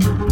thank you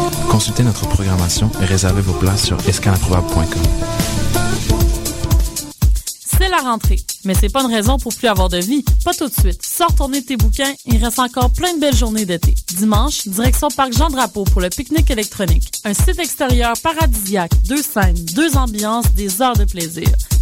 Consultez notre programmation et réservez vos places sur escaleimprobable.com. C'est la rentrée, mais c'est pas une raison pour plus avoir de vie. Pas tout de suite. Sors tourner tes bouquins, il reste encore plein de belles journées d'été. Dimanche, direction Parc Jean-Drapeau pour le pique-nique électronique. Un site extérieur paradisiaque, deux scènes, deux ambiances, des heures de plaisir.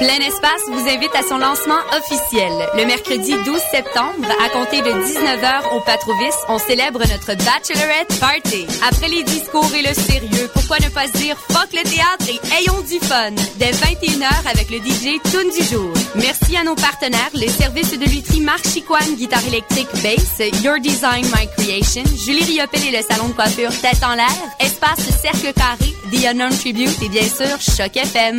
Plein Espace vous invite à son lancement officiel. Le mercredi 12 septembre, à compter de 19h au Patrovis, on célèbre notre Bachelorette Party. Après les discours et le sérieux, pourquoi ne pas se dire fuck le théâtre et ayons du fun? Dès 21h avec le DJ Tune du jour. Merci à nos partenaires, les services de lutherie Marc guitare électrique, bass, Your Design, My Creation, Julie Riopel et le salon de coiffure Tête en l'air, Espace Cercle Carré, The Unknown Tribute et bien sûr Choc FM.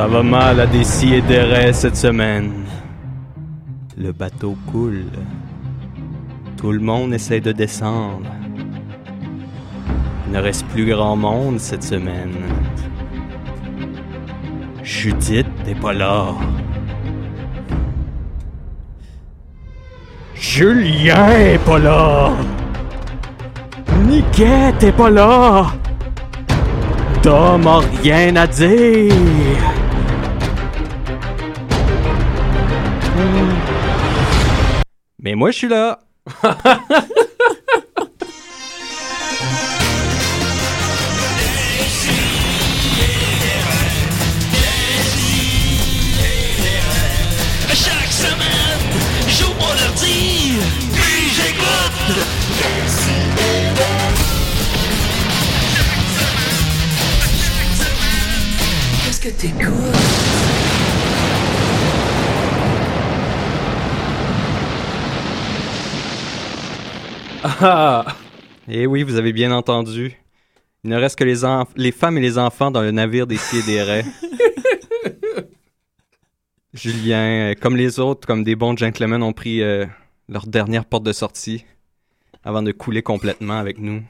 Ça va mal à des si et des raies cette semaine. Le bateau coule. Tout le monde essaie de descendre. Il ne reste plus grand monde cette semaine. Judith n'est pas là. Julien est pas là. Niquette est pas là. Tom a rien à dire. Mais moi, je suis là. Ah! Eh oui, vous avez bien entendu. Il ne reste que les, femmes et les enfants dans le navire des pieds des raies. Julien, euh, comme les autres, comme des bons gentlemen, ont pris euh, leur dernière porte de sortie avant de couler complètement avec nous.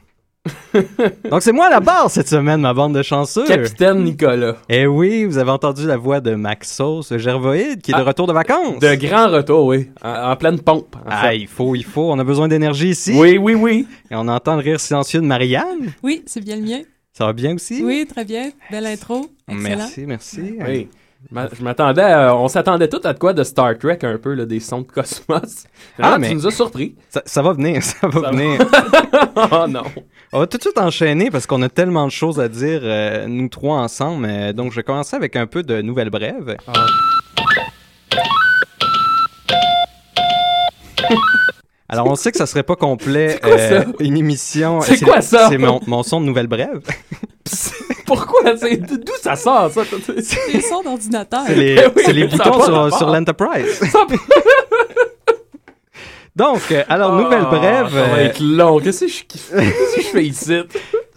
Donc c'est moi à la barre cette semaine, ma bande de chanceux. Capitaine Nicolas. Eh oui, vous avez entendu la voix de Maxos Gervoïde qui est de Ah, retour de vacances. De grand retour, oui. En, en pleine pompe. en Ah, fait. il faut, il faut. On a besoin d'énergie ici. Oui, oui, oui. Et on entend le rire silencieux de Marianne. Oui, c'est bien le mien. Ça va bien aussi? Oui, très bien. Belle intro. Excellent. Merci, merci. Oui. Je m'a- Je m'attendais, à- on s'attendait tout à de quoi de Star Trek un peu, là, des sons de cosmos. Ah, mais- tu nous as surpris. Ça, ça va venir, ça va Ça venir. oh non. On va tout de suite enchaîner parce qu'on a tellement de choses à dire, euh, nous trois ensemble. Euh, donc, je vais commencer avec un peu de nouvelles brèves. Ah. Alors, on sait que ça serait pas complet quoi ça? une émission. C'est quoi ça? C'est mon, mon son de nouvelles brèves. Pourquoi? D'où ça sort, ça? C'est des sons d'ordinateur. C'est les, Ben oui, les boutons sur l'Enterprise. Donc, euh, alors, nouvelle brève. Ah, Ça va euh, être long. Qu'est-ce que je, qu'est-ce que je fais ici?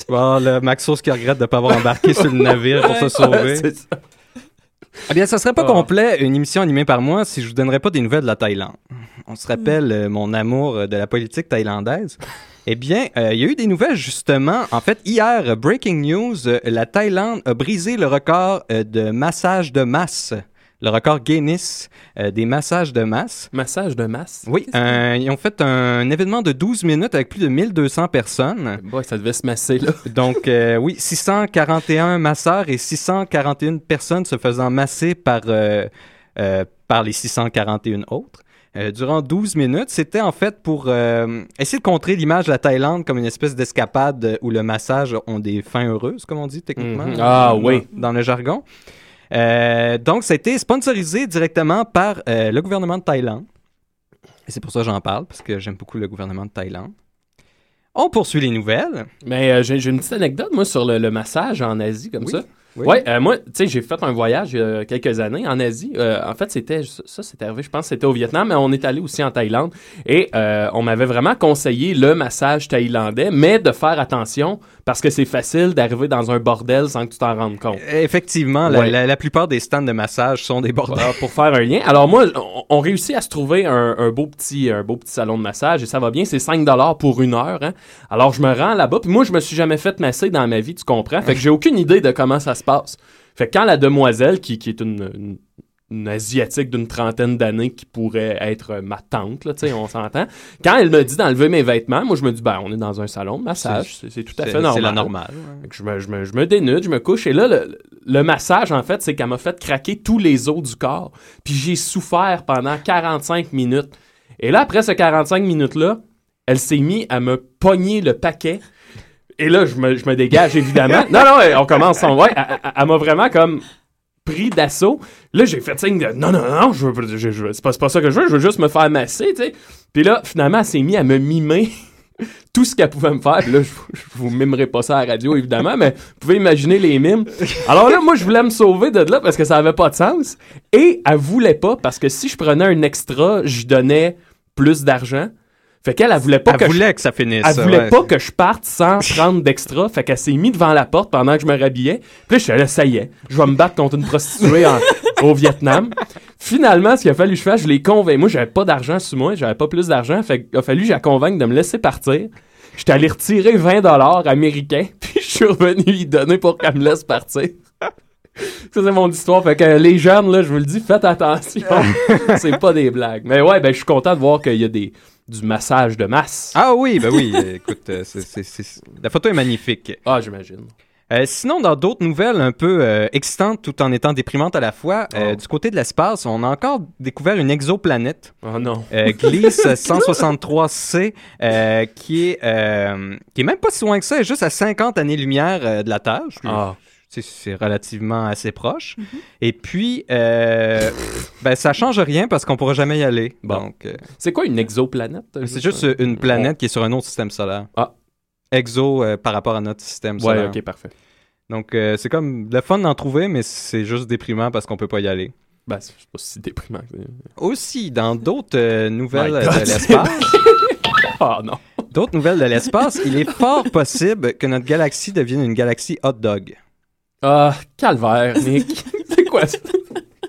Bon, le Maxos qui regrette de ne pas avoir embarqué sur le navire pour se sauver. Ça. Eh bien, ça serait pas Ah. complet une émission animée par moi si je vous donnerais pas des nouvelles de la Thaïlande. On se rappelle euh, mon amour de la politique thaïlandaise. Eh bien, euh, il y a eu des nouvelles justement. En fait, hier, breaking news, euh, la Thaïlande a brisé le record de massage de masse, le record Guinness euh, des massages de masse. Massage de masse? Oui, euh, ils ont fait un événement de 12 minutes avec plus de 1200 personnes. Boy, ça devait se masser, là. Donc, euh, oui, 641 masseurs et 641 personnes se faisant masser par, euh, euh, par les 641 autres. euh, durant 12 minutes, c'était en fait pour euh, essayer de contrer l'image de la Thaïlande comme une espèce d'escapade où le massage ont des fins heureuses, comme on dit techniquement. Mhm. Ah, oui. Dans le jargon. Euh, donc, ça a été sponsorisé directement par euh, le gouvernement de Thaïlande. Et c'est pour ça que j'en parle, parce que j'aime beaucoup le gouvernement de Thaïlande. On poursuit les nouvelles. Mais euh, j'ai j'ai une petite anecdote, moi, sur le, le massage en Asie, comme Oui. ça. Oui. Ouais, euh, moi, tu sais, j'ai fait un voyage il y a quelques années en Asie. Euh, en fait, c'était ça, c'était arrivé, je pense, c'était au Vietnam, mais on est allé aussi en Thaïlande et euh, on m'avait vraiment conseillé le massage thaïlandais, mais de faire attention parce que c'est facile d'arriver dans un bordel sans que tu t'en rendes compte. Effectivement, la, Ouais. la- la plupart des stands de massage sont des bordels. Voilà, pour faire un lien. Alors moi, on, on réussit à se trouver un, un beau petit un beau petit salon de massage et ça va bien, c'est 5 dollars pour une heure. hein. Alors je me rends là-bas, puis moi je me suis jamais fait masser dans ma vie, tu comprends? Fait que j'ai aucune idée de comment ça se passe. Fait que quand la demoiselle qui, qui est une, une- une asiatique d'une trentaine d'années qui pourrait être ma tante, là, on s'entend. Quand elle me dit d'enlever mes vêtements, moi je me dis ben on est dans un salon de massage, c'est tout à fait normal. C'est la normale. Je, me, je, me, je me dénude, je me couche. Et là, le, le massage, en fait, c'est qu'elle m'a fait craquer tous les os du corps. Puis j'ai souffert pendant 45 minutes. Et là, après ces 45 minutes-là, elle s'est mise à me pogner le paquet. Et là, je me, je me dégage, évidemment. non, non, on commence son... Ouais, elle, m'a vraiment comme pris d'assaut. Là, j'ai fait signe de non, non, non, je veux, je, je- c'est pas, c'est pas ça que je veux, je veux juste me faire masser, tu sais. Puis là, finalement, elle s'est mise à me mimer tout ce qu'elle pouvait me faire. Puis là, je, je vous mimerai pas ça à la radio, évidemment, mais vous pouvez imaginer les mimes. Alors là, moi, je voulais me sauver de là parce que ça avait pas de sens. Et elle voulait pas parce que si je prenais un extra, je donnais plus d'argent. Fait qu'elle, elle voulait pas Elle que je voulait que ça finisse. elle voulait ouais. pas que je parte sans prendre d'extra. Fait qu'elle s'est mise devant la porte pendant que je me rhabillais. Puis là, je suis là, ça y est, je vais me battre contre une prostituée en- au Vietnam. Finalement, ce qu'il a fallu que je fasse, je l'ai convaincu. Moi, j'avais pas d'argent sur moi, j'avais pas plus d'argent. Fait qu'il a fallu que je la convainque de me laisser partir. J'étais allé retirer 20 dollars américains, puis je suis revenu lui donner pour qu'elle me laisse partir. Ça, c'est mon histoire. Fait que les jeunes, là, je vous le dis, faites attention. c'est pas des blagues. Mais ouais, ben, je suis content de voir qu'il y a des, du massage de masse. Ah oui, ben oui. écoute, euh, c'est- c'est- c'est- la photo est magnifique. Ah, j'imagine. Euh, sinon, dans d'autres nouvelles un peu euh, excitantes tout en étant déprimantes à la fois, euh, Oh. du côté de l'espace, on a encore découvert une exoplanète, Oh non. euh, Gliese 163C, euh, qui, est, euh, qui est même pas si loin que ça, elle est juste à 50 années-lumière euh, de la Terre. Je- Ah. C'est- relativement assez proche. Et puis, euh, ben, ça change rien parce qu'on pourra jamais y aller. Bon. Donc, euh, C'est quoi une exoplanète? c'est juste une planète qui est sur un autre système solaire. Ah. Exo euh, par rapport à notre système Ouais, solaire. ok, parfait. Donc, euh, c'est comme le fun d'en trouver, mais c'est juste déprimant parce qu'on peut pas y aller. Ben, c'est pas si déprimant. Aussi, dans d'autres euh, nouvelles de l'espace, Ah non. d'autres nouvelles de l'espace, il est fort possible que notre galaxie devienne une galaxie hot dog. Ah, calvaire, Nick. c'est quoi ça?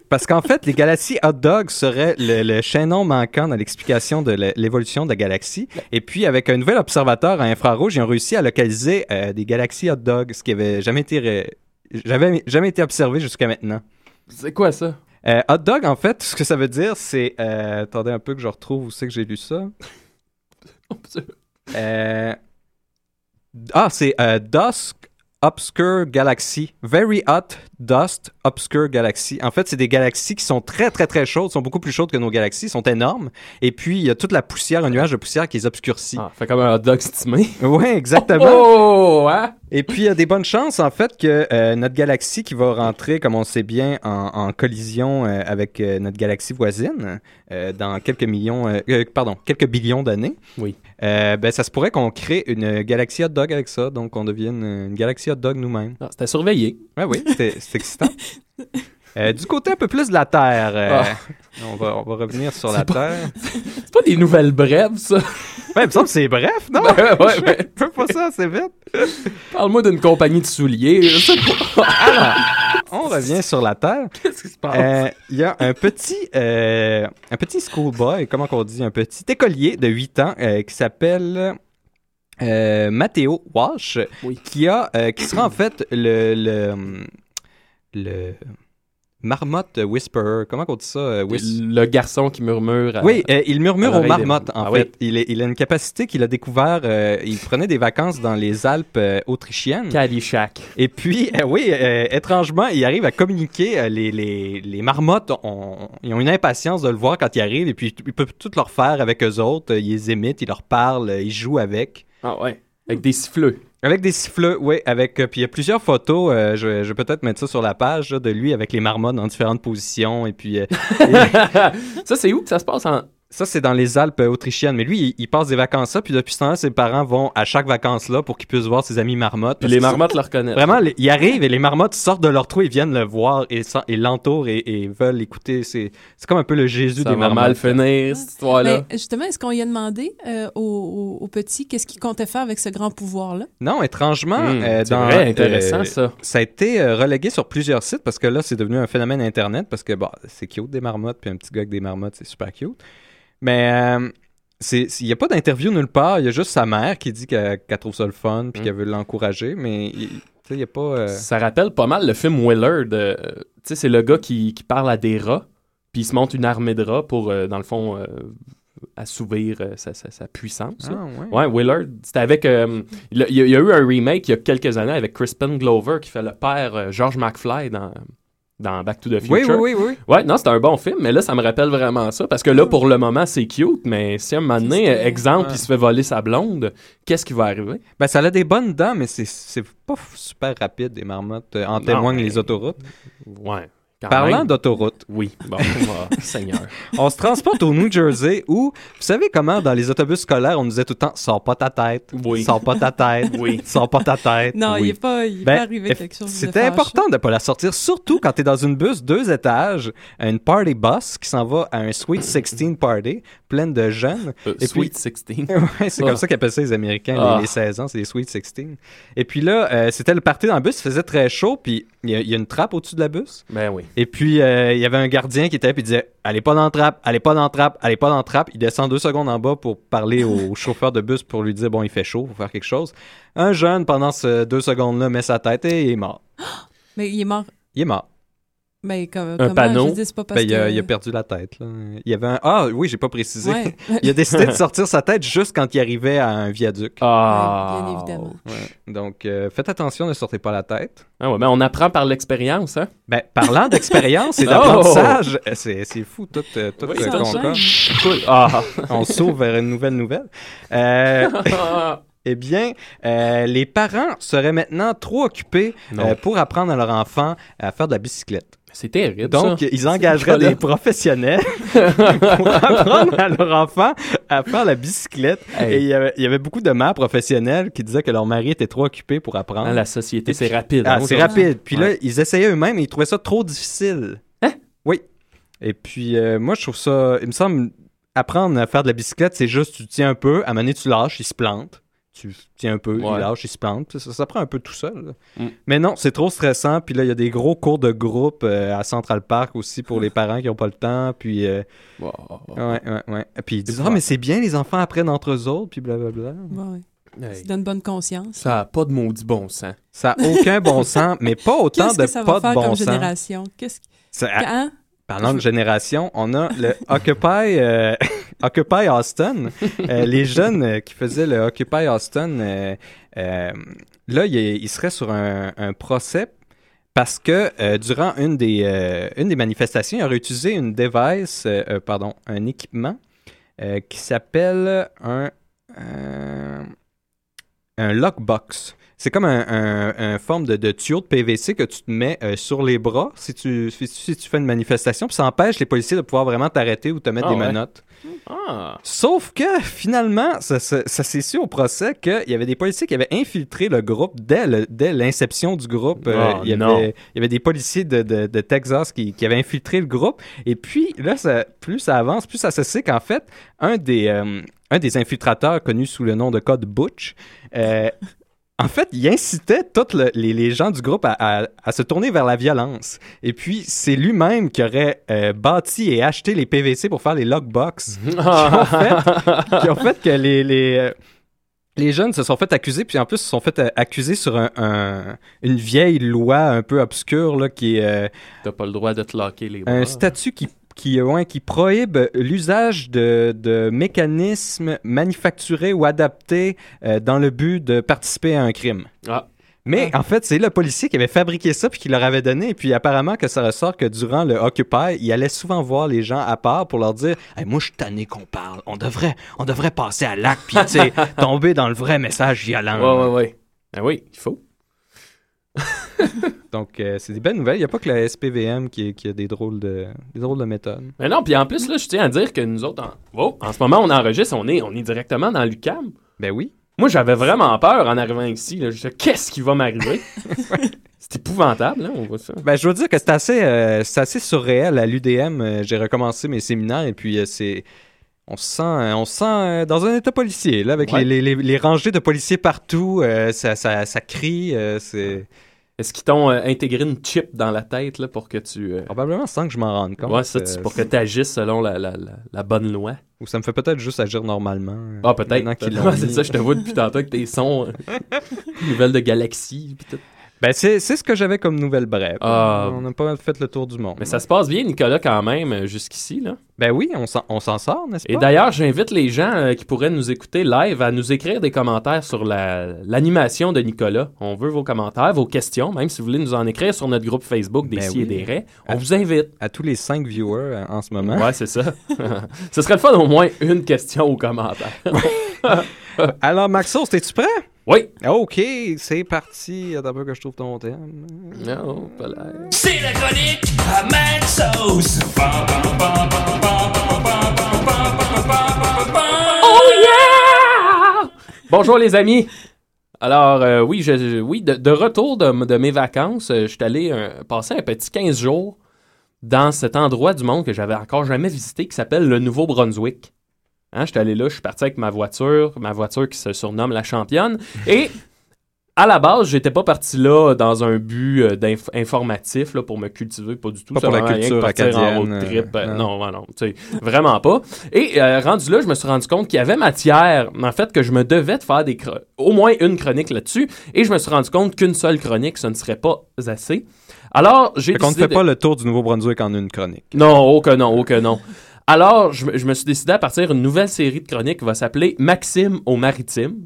Parce qu'en fait, les galaxies hot dog seraient le, le chaînon manquant dans l'explication de l'évolution de la galaxie. Et puis, avec un nouvel observateur à infrarouge, ils ont réussi à localiser euh, des galaxies hot dog, ce qui avait jamais été, j'avais jamais été observé jusqu'à maintenant. C'est quoi ça? Euh, hot dog, en fait, ce que ça veut dire, c'est. euh, attendez un peu que je retrouve où c'est que j'ai lu ça. Euh, ah, c'est euh, Dusk Obscure Galaxy. Very Hot Dust Obscure Galaxy. En fait, c'est des galaxies qui sont très, très, très chaudes, sont beaucoup plus chaudes que nos galaxies, sont énormes. Et puis, il y a toute la poussière, un nuage de poussière qui les obscurcit. Ah, fait comme un hot dog stimé. Oui, exactement. Oh, hein? Et puis, il y a des bonnes chances, en fait, que euh, notre galaxie qui va rentrer, comme on sait bien, en, en collision euh, avec euh, notre galaxie voisine euh, dans quelques millions, euh, euh, pardon, quelques billions d'années. Oui. Ben, ça se pourrait qu'on crée une galaxie hot dog avec ça, donc on devienne une galaxie hot dog nous-mêmes. Ah, C'était surveillé. Ouais, oui, c'était c'est excitant. Euh, du côté un peu plus de la Terre, euh, Ah. on, va, on va revenir sur C'est la pas- Terre. C'est pas des nouvelles brèves, ça. Ouais, il me semble que c'est bref, non? Ben, ouais, ouais. Fais pas ça assez vite. Parle-moi d'une compagnie de souliers. je sais pas. On revient sur la Terre. Qu'est-ce qui se passe? Euh, Il y a un petit, euh, un petit schoolboy, comment qu'on dit, un petit écolier de 8 ans qui s'appelle euh, Matteo Walsh, Oui. qui, a, euh, qui sera en fait le, le, le marmotte whisperer. Comment qu'on dit ça? euh, whis- Le garçon qui murmure. à- Oui, euh, il murmure aux des- marmottes, en Ah fait. oui. Il, est- il a une capacité qu'il a découvert. euh, il prenait des vacances dans les Alpes euh, autrichiennes. Caddyshack. Et puis, euh, oui, euh, étrangement, il arrive à communiquer. euh, les, les, les marmottes ont, ils ont une impatience de le voir quand il arrive. Et puis, il peut tout leur faire avec eux autres. Euh, Il les imite, il leur parle, euh, il joue avec. Ah ouais. Avec des siffleux. Avec des siffleux, oui. Avec, euh, puis il y a plusieurs photos. euh, je, vais- je vais peut-être mettre ça sur la page là, de lui avec les marmottes dans différentes positions. Et puis, euh, ça, c'est où que ça se passe en. Ça, c'est dans les Alpes euh, autrichiennes. Mais lui, il, il passe des vacances là, puis depuis ce temps-là, ses parents vont à chaque vacances là pour qu'il puisse voir ses amis marmottes. Puis les qu'ils marmottes le reconnaissent. Vraiment, les- ils arrivent et les marmottes sortent de leur trou, ils viennent le voir et, et l'entourent et, et veulent écouter. C'est c'est comme un peu le Jésus Ça des va marmottes. mal finir, cette histoire-là. Mais justement, est-ce qu'on y a demandé euh, au, au- au petit qu'est-ce qu'il comptait faire avec ce grand pouvoir-là? Non, étrangement, euh, c'est dans, vrai, intéressant, euh, ça. Ça a été euh, relégué sur plusieurs sites parce que là, c'est devenu un phénomène Internet parce que bon, c'est cute des marmottes, puis un petit gars avec des marmottes, c'est super cute. Mais euh, il n'y a pas d'interview nulle part. Il y a juste sa mère qui dit qu'elle trouve ça le fun puis Hmm. qu'elle veut l'encourager. Mais il n'y a pas. euh, Ça rappelle pas mal le film Willard. euh, c'est le gars qui, qui parle à des rats, puis il se monte une armée de rats pour, euh, dans le fond, assouvir sa, sa- sa puissance. Ah, ouais. Ouais, Willard. C'était avec. il, y a, a eu un remake il y a quelques années avec Crispin Glover qui fait le père George McFly dans, dans Back to the Oui, Future. oui, oui, oui. Ouais, non, c'est un bon film, mais là, ça me rappelle vraiment ça. Parce que là, pour le moment, c'est cute, mais si un moment donné, exemple, Ouais. il se fait voler sa blonde, qu'est-ce qui va arriver? Ben, ça a des bonnes dents, mais c'est- pas super rapide, des marmottes. euh, En témoignent mais- les autoroutes. Ouais. Quand Parlant même. d'autoroutes, Oui, bon, oh, Seigneur. on se transporte au New Jersey où, vous savez comment dans les autobus scolaires, on nous disait tout le temps « Sors pas ta tête, Oui. sors pas ta tête, Oui. sors pas ta tête ». Non, il Oui. n'est pas, il est Ben, pas arrivé quelque chose C'était important de pas la sortir, surtout quand tu es dans une bus deux étages, une party bus qui s'en va à un Sweet 16 party, pleine de jeunes. Euh, Et Sweet puis- 16. Ouais, c'est Ah. comme ça qu'appellent ça les Américains, Ah. les, les 16 ans, c'est les Sweet 16. Et puis là, euh, c'était le party dans le bus, il faisait très chaud, puis il y, a- il y a une trappe au-dessus de la bus. Ben oui. Et puis, euh, il y avait un gardien qui était là, puis il disait Allez pas dans la trappe, allez pas dans la trappe, allez pas dans la trappe. Il descend deux secondes en bas pour parler au chauffeur de bus pour lui dire Bon, il fait chaud, faut faire quelque chose. Un jeune, pendant ces deux secondes-là, met sa tête et il est mort. Mais il est mort. Il est mort. Mais comme, Un panneau? Je dis, c'est pas parce Ben, il, a, que... il a perdu la tête. Là. Il y avait un... Ah oui, j'ai pas précisé. Ouais. il a décidé de sortir sa tête juste quand il arrivait à un viaduc. Ah. bien évidemment. Ouais. Donc, euh, faites attention, ne sortez pas la tête. Ah ouais, ben on apprend par l'expérience, hein? Ben, parlant d'expérience et Oh! d'apprentissage, euh, c'est, c'est fou, tout, euh, tout Oui, euh. Cool. Ah. On s'ouvre vers une nouvelle nouvelle. Euh, eh bien, euh, les parents seraient maintenant trop occupés euh, pour apprendre à leur enfant à faire de la bicyclette. C'est terrible. Donc, ça. ils engageraient des professionnels pour apprendre à leur enfant à faire la bicyclette. Hey. Et il y, avait, il y avait beaucoup de mères professionnelles qui disaient que leur mari était trop occupé pour apprendre. Hein, la société, c'est rapide. Ah, hein, c'est rapide. Puis là, ils essayaient eux-mêmes et ils trouvaient ça trop difficile. Hein? Oui. Et puis, euh, moi, je trouve ça. Il me semble, apprendre à faire de la bicyclette, c'est juste, tu tiens un peu, à un moment donné, tu lâches, il se plante. Tu tiens un peu, Ouais. il lâche, il se plante. Ça, ça prend un peu tout seul. Mm. Mais non, c'est trop stressant. Puis là, il y a des gros cours de groupe euh, à Central Park aussi pour les parents qui n'ont pas le temps. Puis, euh, Wow. ouais, ouais, ouais. Puis ils disent, ah, mais c'est bien, les enfants apprennent entre eux autres. Puis blablabla. Ouais. Hey, Ça donne bonne conscience. Ça a pas de maudit bon sens. Ça n'a aucun bon sens, mais pas autant de que ça pas va de faire bon comme sens. génération? Qu'est-ce qui... Parlant de génération, on a le Occupy, euh, Occupy Austin. Euh, les jeunes euh, qui faisaient le Occupy Austin, euh, là, ils il seraient sur un, un procès parce que durant une des, une des manifestations, ils auraient utilisé une device, pardon, un équipement qui s'appelle un, un lockbox. C'est comme un, un- un forme de, de tuyau de PVC que tu te mets euh, sur les bras si tu, si, si tu fais une manifestation, puis ça empêche les policiers de pouvoir vraiment t'arrêter ou te mettre Ah des ouais. menottes. Ah. Sauf que finalement, ça, ça- ça s'est su au procès qu'il y avait des policiers qui avaient infiltré le groupe dès le- dès l'inception du groupe. Euh, Oh, il, y avait, il y avait des policiers de, de- de Texas qui, qui avaient infiltré le groupe. Et puis là, ça- plus ça avance, plus ça se sait qu'en fait, un des, euh, un des infiltrateurs connu sous le nom de code Butch, euh, en fait, il incitait tous le- les, les gens du groupe à, à- à se tourner vers la violence. Et puis, c'est lui-même qui aurait euh, bâti et acheté les PVC pour faire les lockbox qui, ont fait, qui ont fait que les, les, euh, les jeunes se sont fait accuser, puis en plus, se sont fait euh, accuser sur un, un- une vieille loi un peu obscure là, qui est euh, T'as pas le droit de te locker les bras. un statut qui, qui, ouais, qui prohibe l'usage de, de mécanismes manufacturés ou adaptés euh, dans le but de participer à un crime. Ah. Mais en fait, c'est le policier qui avait fabriqué ça puis qui leur avait donné. Et puis apparemment que ça ressort que durant le Occupy, il allait souvent voir les gens à part pour leur dire Hey, Moi, je suis tanné qu'on parle. On devrait, on devrait passer à l'acte puis tomber dans le vrai message violent. Ouais, ouais, ouais. Ben oui, il faut. Donc, euh, c'est des belles nouvelles. Il n'y a pas que la SPVM qui, qui a des drôles de, des drôles de méthodes. Mais non, puis en plus, là, je tiens à dire que nous autres, en, Wow, en ce moment, on enregistre, on est, on est directement dans l'UCAM. Ben oui. Moi, j'avais vraiment peur en arrivant ici. Là. Je disais, qu'est-ce qui va m'arriver? C'est épouvantable, hein, on voit ça. Ben, je dois dire que c'est assez, euh, assez surréel. À l'UDM, euh, j'ai recommencé mes séminaires et puis euh, c'est. On se sent, euh, on se sent euh, dans un état policier, là, avec Ouais. les, les- les- les rangées de policiers partout. euh, ça, ça, ça crie. euh, c'est Est-ce qu'ils t'ont euh, intégré une chip dans la tête là, pour que tu. probablement sans que je m'en rende compte. ouais, ça, tu- pour que tu agisses selon la, la, la, la bonne loi. Ou ça me fait peut-être juste agir normalement. Ah, peut-être. peut-être. c'est ça, je te vois depuis tantôt avec tes sons. nouvelles de galaxies. pis tout. Ben, c'est c'est ce que j'avais comme nouvelle brève. Ah. On n'a pas fait le tour du monde. Mais ça se passe bien, Nicolas, quand même, euh, jusqu'ici. là. Ben oui, on s'en on s'en sort, n'est-ce pas? Et d'ailleurs, j'invite les gens euh, qui pourraient nous écouter live à nous écrire des commentaires sur la- l'animation de Nicolas. On veut vos commentaires, vos questions, même si vous voulez nous en écrire sur notre groupe Facebook des Ben et des raies. On À- vous invite. À tous les cinq viewers euh, en ce moment. Ouais, c'est ça. Ce serait le fun au moins une question aux commentaires. Alors, Maxos, es-tu prêt? Oui. OK, c'est parti. Attends un peu que je trouve ton thème. Non, pas là. C'est la chronique à Mad Sauce. Oh yeah! Bonjour les amis. Alors euh, oui, je, oui de, retour de, mes vacances, euh, je suis allé passer un petit 15 jours dans cet endroit du monde que j'avais encore jamais visité qui s'appelle le Nouveau-Brunswick. Hein, je suis allé là, je suis parti avec ma voiture, ma voiture qui se surnomme la championne. Et à la base, j'étais pas parti là dans un but euh, informatif là, pour me cultiver, pas du tout. Pas pour la culture partir en acadienne, road trip. euh, euh, non. non, non, vraiment pas. Et euh, rendu là, je me suis rendu compte qu'il y avait matière, en fait, que je me devais de faire des au moins une chronique là-dessus. Et je me suis rendu compte qu'une seule chronique, ce ne serait pas assez. Alors, j'ai qu'on ne décidé fait de- pas le tour du Nouveau-Brunswick en une chronique. non, oh que non, oh que non. Alors, je, me- je me suis décidé à partir d'une nouvelle série de chroniques qui va s'appeler Maxime au maritime.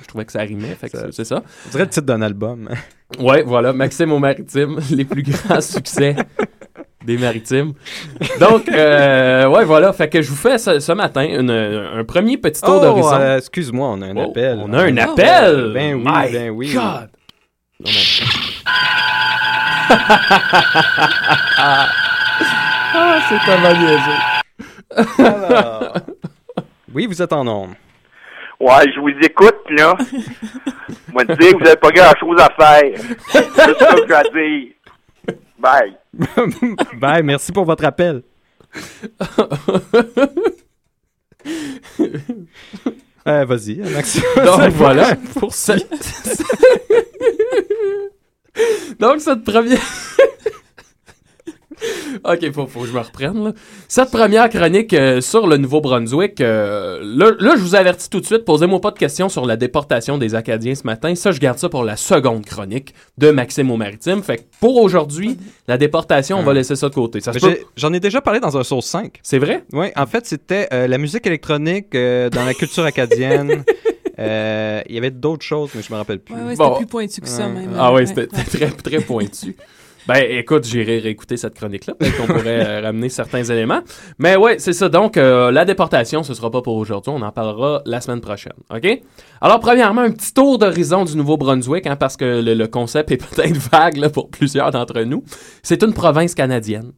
je trouvais que ça rimait, fait que Ça- c'est- c'est ça. On dirait le titre d'un album. Ouais, voilà, Maxime au maritime, les plus grands succès des maritimes. Donc, euh, ouais, voilà, fait que je vous fais ce, ce matin une- un premier petit tour Oh, d'horizon. euh, excuse-moi, on a un Oh, appel. On a un Oh. appel! Ben oui, My ben oui. God! Non, mais- ah, c'est tellement niaiseux. Alors. Oui, vous êtes en nombre. Ouais, je vous écoute, là. Moi, te dire que vous n'avez pas grand-chose à faire. C'est ça que je vais dire. Bye. Bye, merci pour votre appel. Euh, Vas-y, Maxime. Donc voilà, pour cette... Donc cette première... ok, faut, faut que je me reprenne. Là. Cette première chronique euh, sur le Nouveau-Brunswick, euh, là, là, je vous avertis tout de suite, posez-moi pas de questions sur la déportation des Acadiens ce matin. Ça, je garde ça pour la seconde chronique de Maxime au Maritime. Fait que pour aujourd'hui, la déportation, on va laisser ça de côté. Ça peut- J'en ai déjà parlé dans un sauce 5. C'est vrai? Oui, en fait, c'était euh, la musique électronique euh, dans la culture acadienne. Euh, Il y avait d'autres choses, mais je me rappelle plus. Ouais, ouais, c'était plus pointu que ça, même. Ah Ouais, oui, c'était ouais. très, très pointu. Ben, écoute, j'irai réécouter cette chronique-là. Peut-être qu'on pourrait euh, ramener certains éléments. Mais ouais, c'est ça. Donc, euh, la déportation, ce sera pas pour aujourd'hui. On en parlera la semaine prochaine. OK? Alors, premièrement, un petit tour d'horizon du Nouveau-Brunswick, hein, parce que le, concept est peut-être vague pour plusieurs d'entre nous. C'est une province canadienne.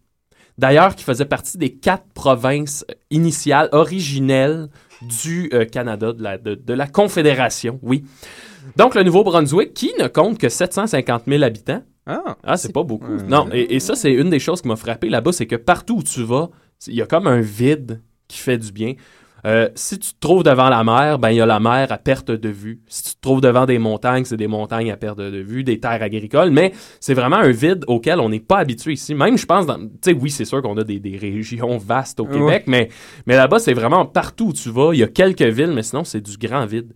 D'ailleurs, qui faisait partie des quatre provinces euh, initiales, originelles du Canada, de la, de la Confédération, oui. Donc, le Nouveau-Brunswick, qui ne compte que 750 000 habitants. Ah, c'est pas beaucoup. Non, et, et ça, c'est une des choses qui m'a frappé là-bas, c'est que partout où tu vas, il y a comme un vide qui fait du bien. Euh, si tu te trouves devant la mer, ben il y a la mer à perte de vue. Si tu te trouves devant des montagnes, c'est des montagnes à perte de vue, des terres agricoles, mais c'est vraiment un vide auquel on n'est pas habitué ici. Même, je pense, tu sais, oui, c'est sûr qu'on a des, des régions vastes au Ouais. Québec, mais, mais là-bas, c'est vraiment partout où tu vas. Il y a quelques villes, mais sinon, c'est du grand vide.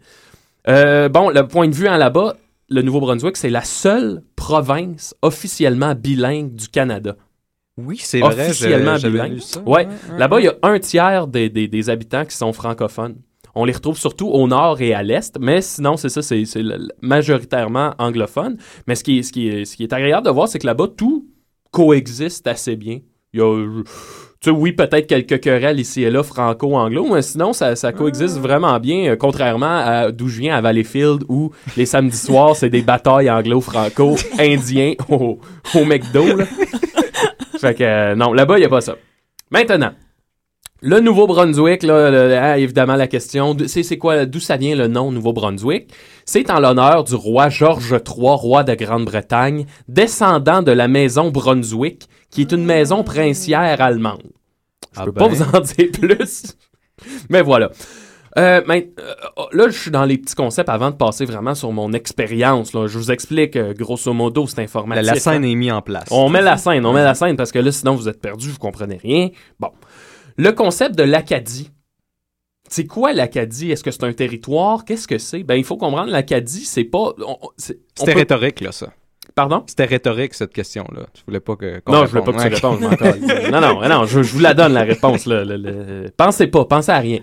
Euh, bon, le point de vue hein, là-bas, le Nouveau-Brunswick, c'est la seule province officiellement bilingue du Canada. Oui, c'est vrai, Officiellement bilingue. lu ça. Ouais. Là-bas, il y a un tiers des, des- des habitants qui sont francophones. On les retrouve surtout au nord et à l'est, mais sinon, c'est ça, c'est majoritairement anglophone. Mais ce qui est, ce qui est, ce qui est agréable de voir, c'est que là-bas, tout coexiste assez bien. Il y a, tu sais, oui, peut-être quelques querelles ici et là, franco-anglo, mais sinon, ça, ça coexiste vraiment bien, euh, contrairement à d'où je viens, à Valleyfield, où les samedis soirs, c'est des batailles anglo-franco-indiens au, au McDo. là. fait que, euh, non, là-bas, il n'y a pas ça. Maintenant, le Nouveau-Brunswick, là, le- ah, évidemment, la question, c'est c'est quoi, d'où ça vient le nom Nouveau-Brunswick? C'est en l'honneur du roi George III, roi de Grande-Bretagne, descendant de la maison Brunswick, qui est une maison princière allemande. Je Ah peux ben. pas vous en dire plus. Mais voilà. Euh, euh, là, je suis dans les petits concepts avant de passer vraiment sur mon expérience. Je vous explique euh, grosso modo, c'est La, informatif. la scène hein. est mise en place. On met la scène, on met la scène parce que là, sinon, vous êtes perdu, vous comprenez rien. Bon. Le concept de l'Acadie. C'est quoi l'Acadie? Est-ce que c'est un territoire? Qu'est-ce que c'est? Ben, il faut comprendre, l'Acadie, c'est pas. C'était peut- rhétorique, là, ça. Pardon? C'était rhétorique, cette question-là. Tu voulais pas que. Non, je voulais pas réponde. que tu répondes, je. Non, non, non, je, je vous la donne, la réponse. Là, le- le- Pensez pas, pensez à rien.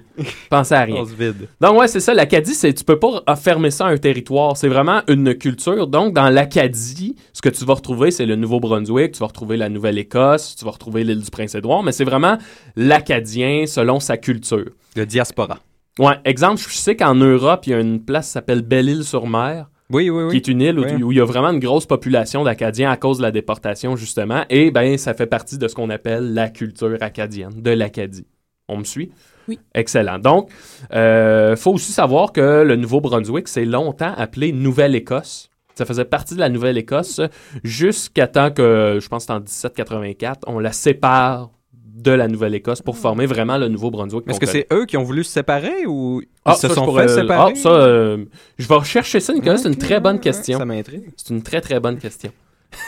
Pensez à rien. On se vide. Donc ouais, c'est ça. L'Acadie, c'est tu peux pas fermer ça à un territoire. C'est vraiment une culture. Donc dans l'Acadie, ce que tu vas retrouver, c'est le Nouveau-Brunswick, tu vas retrouver la Nouvelle-Écosse, tu vas retrouver l'île du Prince-Édouard, mais c'est vraiment l'Acadien selon sa culture. Le diaspora. Ouais, exemple, je sais qu'en Europe, il y a une place qui s'appelle Belle-Île-sur-Mer. Oui, oui, oui. Qui est une île où, Oui. où il y a vraiment une grosse population d'Acadiens à cause de la déportation, justement. Et ben, ça fait partie de ce qu'on appelle la culture acadienne, de l'Acadie. On me suit? Oui. Excellent. Donc, euh, faut aussi savoir que le Nouveau-Brunswick, c'est longtemps appelé Nouvelle-Écosse. Ça faisait partie de la Nouvelle-Écosse jusqu'à temps que, je pense en 1784, on la sépare de la Nouvelle-Écosse pour former vraiment le Nouveau-Brunswick. Est-ce que c'est eux qui ont voulu se séparer ou ils ah, se ça, sont pourrais- fait séparer? Ah, ça, euh, je vais rechercher ça, Nicolas. c'est une très bonne question. Ça m'intrigue. C'est une très, très bonne question.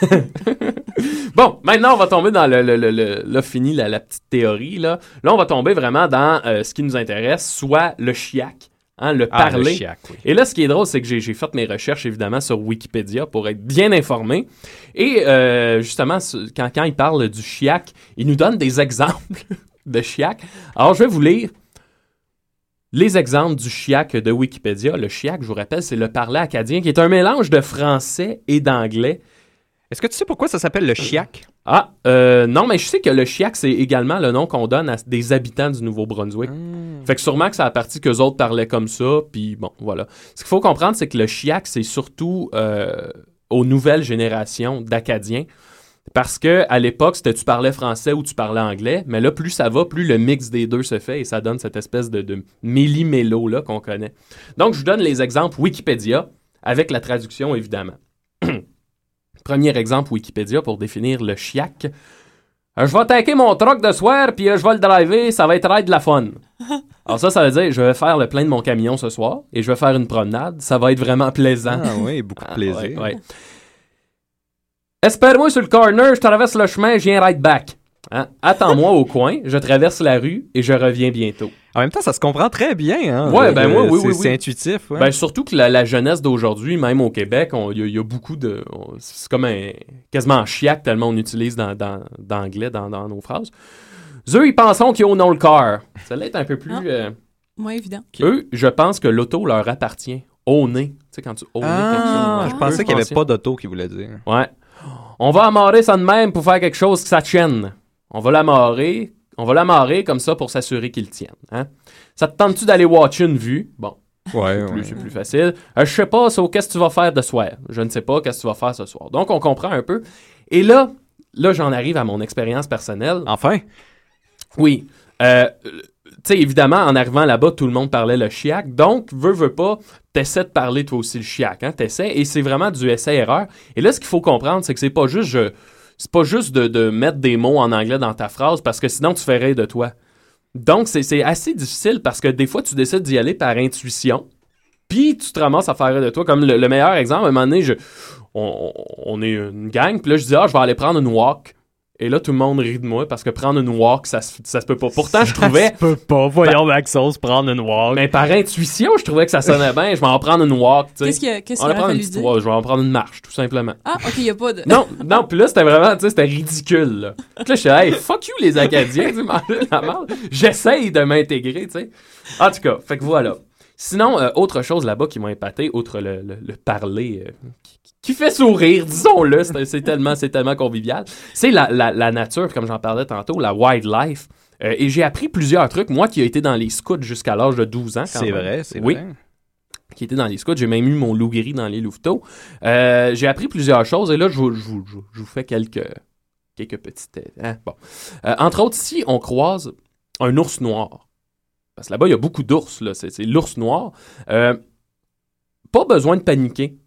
bon, maintenant, on va tomber dans le... le, le, le- là, fini la, la petite théorie. Là. là, on va tomber vraiment dans euh, ce qui nous intéresse, soit le chiac, hein, le Ah, le parler. chiac, oui. Et là, ce qui est drôle, c'est que j'ai fait mes recherches, évidemment, sur Wikipédia pour être bien informé. Et euh, justement, quand, quand il parle du chiac, il nous donne des exemples de chiac. Alors, je vais vous lire les exemples du chiac de Wikipédia. Le chiac, je vous rappelle, c'est le parler acadien qui est un mélange de français et d'anglais. Est-ce que tu sais pourquoi ça s'appelle le chiac? Ah, euh, non, mais je sais que le chiac, c'est également le nom qu'on donne à des habitants du Nouveau-Brunswick. Fait que sûrement que ça a parti qu'eux autres parlaient comme ça, puis bon, voilà. Ce qu'il faut comprendre, c'est que le chiac, c'est surtout euh, aux nouvelles générations d'Acadiens. Parce que à l'époque, c'était tu parlais français ou tu parlais anglais, mais là, plus ça va, plus le mix des deux se fait et ça donne cette espèce de, de méli-mélo qu'on connaît. Donc, je vous donne les exemples Wikipédia avec la traduction, évidemment. Premier exemple Wikipédia pour définir le chiac. Euh, je vais attaquer mon truck de soir, puis euh, je vais le driver, ça va être ride de la fun. Alors ça, ça veut dire, je vais faire le plein de mon camion ce soir, et je vais faire une promenade, ça va être vraiment plaisant. Ah oui, beaucoup de Ah, plaisir. ouais, ouais. Espère-moi sur le corner, je traverse le chemin, je viens right back. Hein? Attends-moi au coin, je traverse la rue et je reviens bientôt. En même temps, ça se comprend très bien. Hein, Ouais, Euh, ben ouais, oui, c'est- oui, C'est oui. intuitif. ouais. Ben, surtout que la, la jeunesse d'aujourd'hui, même au Québec, on- il y, a- il y a beaucoup de. C'est comme un, quasiment un chiac tellement on utilise dans, dans, d'anglais dans, dans nos phrases. Eux, ils pensent qu'ils ont le car. Ça l'est un peu plus. Ah. euh, Moins évident. Eux, je pense que l'auto leur appartient. Au nez. Tu sais, quand tu au nez quelque Ah, chose. je pensais qu'il n'y avait pas d'auto qui voulait dire. Ouais. On va amarrer ça de même pour faire quelque chose que ça tienne. On va l'amarrer. On va l'amarrer comme ça pour s'assurer qu'il tienne. Hein? Ça te tente-tu d'aller watcher une vue? Bon. Ouais, Plus- C'est plus facile. Euh, je sais pas, so, qu'est-ce que tu vas faire de soir? Je ne sais pas qu'est-ce que tu vas faire ce soir? Donc, on comprend un peu. Et là, là, j'en arrive à mon expérience personnelle. Enfin. Oui. Euh, tu sais, évidemment, en arrivant là-bas, tout le monde parlait le chiac. Donc, veux, veux pas, t'essaies de parler toi aussi le chiac. Hein? T'essaies. Et c'est vraiment du essai-erreur. Et là, ce qu'il faut comprendre, c'est que c'est pas juste, je- c'est pas juste de, mettre des mots en anglais dans ta phrase parce que sinon, tu rire de toi. Donc, c'est assez difficile parce que des fois, tu décides d'y aller par intuition. Puis, tu te ramasses à faire de toi. Comme le, le meilleur exemple, à un moment donné, je, on- on est une gang. Puis là, je dis, ah, je vais aller prendre une walk. Et là, tout le monde rit de moi parce que prendre une walk, ça, se- ça se peut pas. Pourtant, je trouvais. Ça se peut pas. Voyons, Maxos, prendre une walk. Mais par intuition, je trouvais que ça sonnait bien. Je vais en prendre une walk. tu sais. Qu'est-ce qu'il y a- qu'est-ce On va qu'il prendre aurait une fallu petite dire? walk, Je vais en prendre une marche, tout simplement. Ah, OK, il n'y a pas de... Non, non, puis là, c'était vraiment, tu sais, c'était ridicule, là. Puis là, je suis hey, fuck you, les Acadiens, tu sais, manger la merde. J'essaye de m'intégrer, tu sais. En tout cas, fait que voilà. Sinon, euh, autre chose là-bas qui m'a épaté, outre le, le- le parler euh, qui, qui fait sourire, disons-le, c'est tellement, convivial, c'est la, la- la nature, comme j'en parlais tantôt, la wildlife. Euh, et j'ai appris plusieurs trucs, moi qui ai été dans les scouts jusqu'à l'âge de 12 ans. C'est vrai, c'est oui vrai. qui était dans les scouts. J'ai même eu mon loup-gris dans les louveteaux. Euh, j'ai appris plusieurs choses et là, je vous, je vous- je vous- je vous fais quelques, quelques petites... hein, bon. Euh, entre autres, si on croise un ours noir, parce que là-bas, il y a beaucoup d'ours, là, c'est, l'ours noir, euh, pas besoin de paniquer.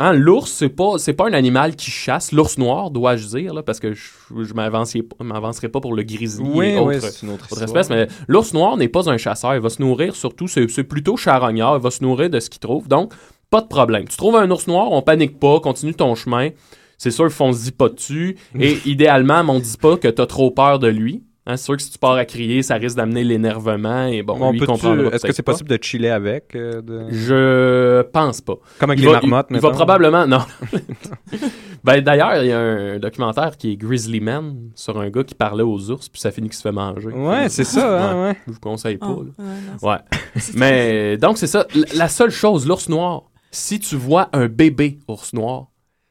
Hein, l'ours, c'est pas, c'est pas un animal qui chasse. L'ours noir, dois-je dire, là, parce que je, je m'avancerai pas- pour le grizzly Oui, et oui, autres, c'est une autre espèce, mais l'ours noir n'est pas un chasseur. Il va se nourrir surtout, c'est plutôt charognard. Il va se nourrir de ce qu'il trouve. Donc, pas de problème. Tu trouves un ours noir, on panique pas, continue ton chemin. C'est sûr dit pas dessus. Et idéalement, on dit pas que t'as trop peur de lui. Hein, c'est sûr que si tu pars à crier, ça risque d'amener l'énervement. Et bon, On lui, il peut-tu- comprendra Est-ce que c'est possible de chiller avec euh, de- Je pense pas. Comme avec Il les va- marmottes, il, il va probablement. Non. ben, D'ailleurs, il y a un documentaire qui est Grizzly Man sur un gars qui parlait aux ours, puis ça finit qu'il se fait manger. Ouais, c'est ça, hein, ouais. Je vous conseille pas. Oh, là. ouais. Mais donc, c'est ça. La seule chose, l'ours noir, si tu vois un bébé ours noir,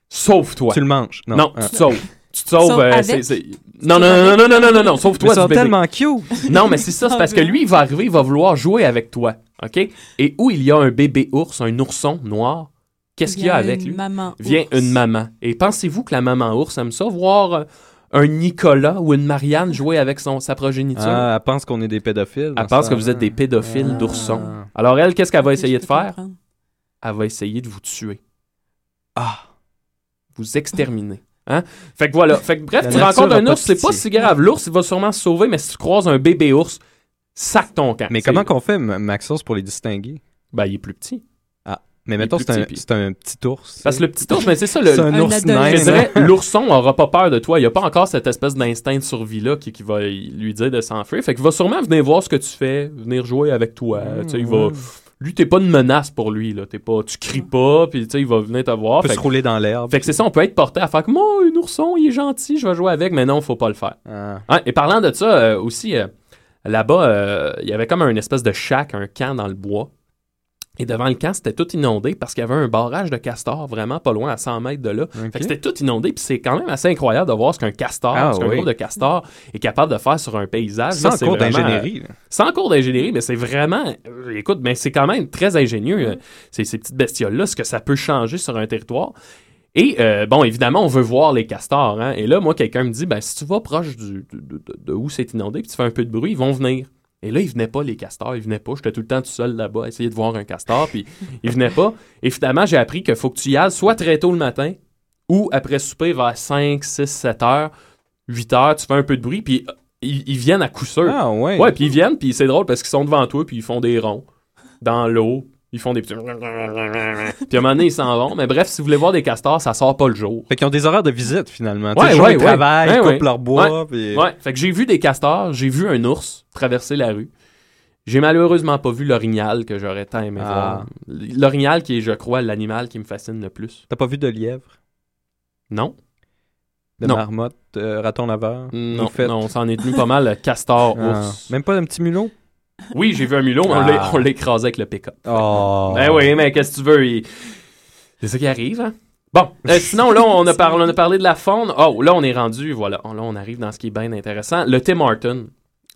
sauve-toi. Tu le manges. Non, Non, Ah. tu te sauves. Tu te sauves. Euh, c'est- Non, non, non, non, non, non, non, non, sauve-toi ils sont tellement cute. Non, mais c'est ça, c'est parce que lui, il va arriver, il va vouloir jouer avec toi. OK? Et où il y a un bébé ours, un ourson noir, qu'est-ce qu'il y a Vient avec une lui? maman Vient ours. une maman. Et pensez-vous que la maman ours aime ça, voir euh, un Nicolas ou une Marianne jouer avec son, sa progéniture? Ah, elle pense qu'on est des pédophiles. Elle pense que vous êtes des pédophiles Ah. d'oursons. Alors elle, qu'est-ce qu'elle va essayer de faire? Elle va essayer de vous tuer. Ah. Vous exterminer. Hein? Fait que voilà. Fait que bref, La tu rencontres un ours, c'est pas si grave. L'ours, il va sûrement se sauver, mais si tu croises un bébé ours, sac ton camp. Mais comment qu'on fait, Maxos, pour les distinguer? Ben, il est plus petit. Ah. Mais mettons, c'est un, petit, puis- c'est un petit ours. Parce que le petit ours, mais c'est ça, le, C'est un Un ours adulte. nain. Je dirais, là. l'ourson aura pas peur de toi. Il a pas encore cette espèce d'instinct de survie-là qui, qui va lui dire de s'enfuir. Fait qu'il va sûrement venir voir ce que tu fais, venir jouer avec toi. Tu sais, il va... Lui, t'es pas une menace pour lui. Là. T'es pas... Tu cries pas, puis tu sais, il va venir te voir. Peut Fait se que- rouler dans l'herbe. Fait que c'est ça, on peut être porté à faire comme Oh, un ourson, il est gentil, je vais jouer avec, mais non, faut pas le faire. Ah. Hein, et parlant de ça, euh, aussi, euh, là-bas, euh, il y avait comme un espèce de shack, un camp dans le bois. Et devant le camp, c'était tout inondé parce qu'il y avait un barrage de castors vraiment pas loin, à 100 mètres de là. C'était tout inondé, puis c'est quand même assez incroyable de voir ce qu'un castor, Ah, ce qu'un oui. groupe de castors est capable de faire sur un paysage. Sans cours d'ingénierie. euh, sans cours d'ingénierie, mais c'est vraiment. euh, écoute, mais c'est quand même très ingénieux, euh, ces, ces petites bestioles-là, ce que ça peut changer sur un territoire. Et euh, bon, évidemment, on veut voir les castors. Hein? Et là, moi, quelqu'un me dit ben, si tu vas proche du, de, de- de où c'est inondé, puis tu fais un peu de bruit, ils vont venir. Et là, ils venaient pas, les castors, ils venaient pas. J'étais tout le temps tout seul là-bas à essayer de voir un castor, puis ils venaient pas. Et finalement, j'ai appris qu'il faut que tu y ailles soit très tôt le matin, ou après souper vers 5, 6, 7 heures. 8 heures, tu fais un peu de bruit, puis euh, ils, ils viennent à coup sûr. Ah, ouais. Ouais, puis ils viennent, puis c'est drôle parce qu'ils sont devant toi, puis ils font des ronds dans l'eau. Ils font des petits... Puis à un moment donné, ils s'en vont. Mais bref, si vous voulez voir des castors, ça sort pas le jour. Fait qu'ils ont des horaires de visite, finalement. Ouais, jour, ouais, ils ouais. travaillent, Ouais, ils ouais. coupent leur bois, puis... Ouais, fait que j'ai vu des castors, j'ai vu un ours traverser la rue. J'ai malheureusement pas vu l'orignal que j'aurais tant aimé Ah. voir. L'orignal qui est, je crois, l'animal qui me fascine le plus. T'as pas vu de lièvre, Non? de Non. marmotte, euh, raton laveur? Non, non, on s'en est tenu pas mal, castor, Ah. ours. Même pas un petit mulot? Oui, j'ai vu un mulot, mais Ah. on l'a écrasé avec le pick-up. Oh. Ben oui, mais qu'est-ce que tu veux? il- C'est ça qui arrive, hein? Bon, euh, sinon, là, on a, parlé, on a parlé de la faune. Oh, là, on est rendu, voilà. Là, on arrive dans ce qui est bien intéressant. Le Tim Horton.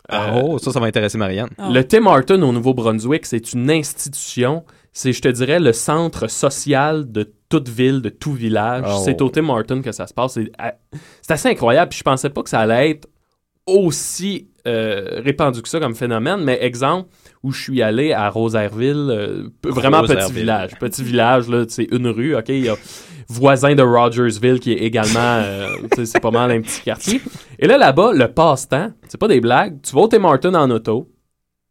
Ah, Euh, oh, ça, ça va intéresser Marianne. Ah. Le Tim Horton au Nouveau-Brunswick, c'est une institution. C'est, je te dirais, le centre social de toute ville, de tout village. Oh. C'est au Tim Horton que ça se passe. C'est, à- c'est assez incroyable. Puis je pensais pas que ça allait être aussi euh, répandu que ça comme phénomène. Mais exemple, où je suis allé à Rosaireville, euh, p- vraiment petit village. Petit village, là, c'est une rue, OK? Il y a voisin de Rogersville qui est également, euh, c'est pas mal un petit quartier. Et là, là-bas, le passe-temps, c'est pas des blagues. Tu vas au Tim Hortons en auto,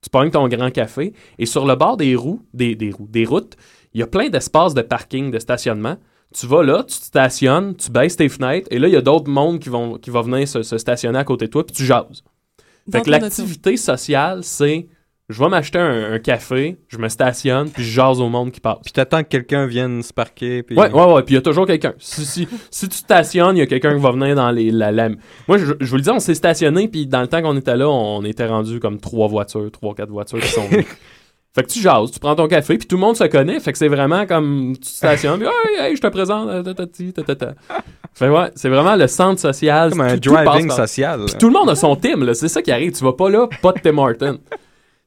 tu pognes ton grand café, et sur le bord des roues, des, des roues, des routes, il y a plein d'espaces de parking, de stationnement. Tu vas là, tu te stationnes, tu baisses tes fenêtres, et là, il y a d'autres mondes qui vont, qui vont venir se, se stationner à côté de toi, puis tu jases. Fait Dans que l'activité sociale, c'est je vais m'acheter un, un café, je me stationne, puis je jase au monde qui passe. Puis t'attends que quelqu'un vienne se parquer, puis... Ouais, ouais, ouais. Puis il y a toujours quelqu'un. Si, si, si tu stationnes, il y a quelqu'un qui va venir dans les, la, la- Moi, je, je vous le dis, on s'est stationné, puis dans le temps qu'on était là, on était rendu comme trois voitures, trois, quatre voitures qui sont venues. Fait que tu jases, tu prends ton café, puis tout le monde se connaît. Fait que c'est vraiment comme tu stationnes, puis hey, hey, je te présente. euh, tatati, tatata. Fait que ouais, c'est vraiment le centre social. Comme un Tout- tout passe driving par- social. puis tout le monde a son là. C'est ça qui arrive. Tu vas pas là, pas de Tim.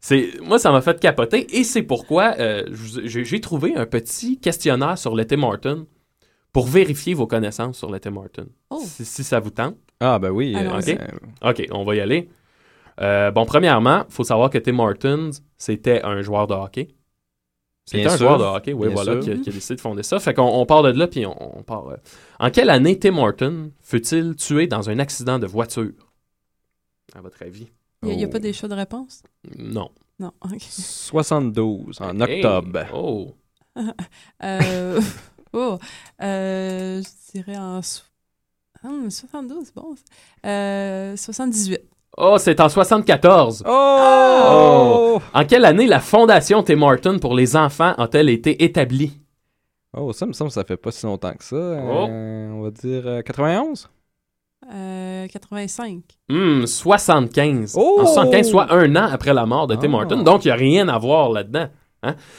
C'est, moi, ça m'a fait capoter et c'est pourquoi euh, j'ai, j'ai trouvé un petit questionnaire sur le Tim Horton pour vérifier vos connaissances sur le Tim Horton. Oh. Si, si ça vous tente. Ah, ben oui. Euh, ok. euh, OK, on va y aller. Euh, bon, premièrement, il faut savoir que Tim Hortons, c'était un joueur de hockey. C'était un sûr. joueur de hockey, oui, Bien voilà, qui a, qui a décidé de fonder ça. Fait qu'on on part de là, puis on, on part. euh. En quelle année Tim Horton fut-il tué dans un accident de voiture? À votre avis? Il n'y a, Oh. pas des choix de réponse? Non. Non. OK. 72, en Hey, octobre. Oh. Euh, oh, euh, je dirais en so- ah, 72, c'est bon. ça. Euh, 78. Oh, c'est en 74. Oh! En quelle année la fondation Tim Horton pour les enfants a-t-elle été établie? Oh, ça me semble que ça fait pas si longtemps que ça. Oh. Euh, on va dire euh, 91? Euh, 85. Hmm, 75. Oh! En 75, soit un an après la mort de Tim Ah. Horton. Donc, il n'y a rien à voir là-dedans.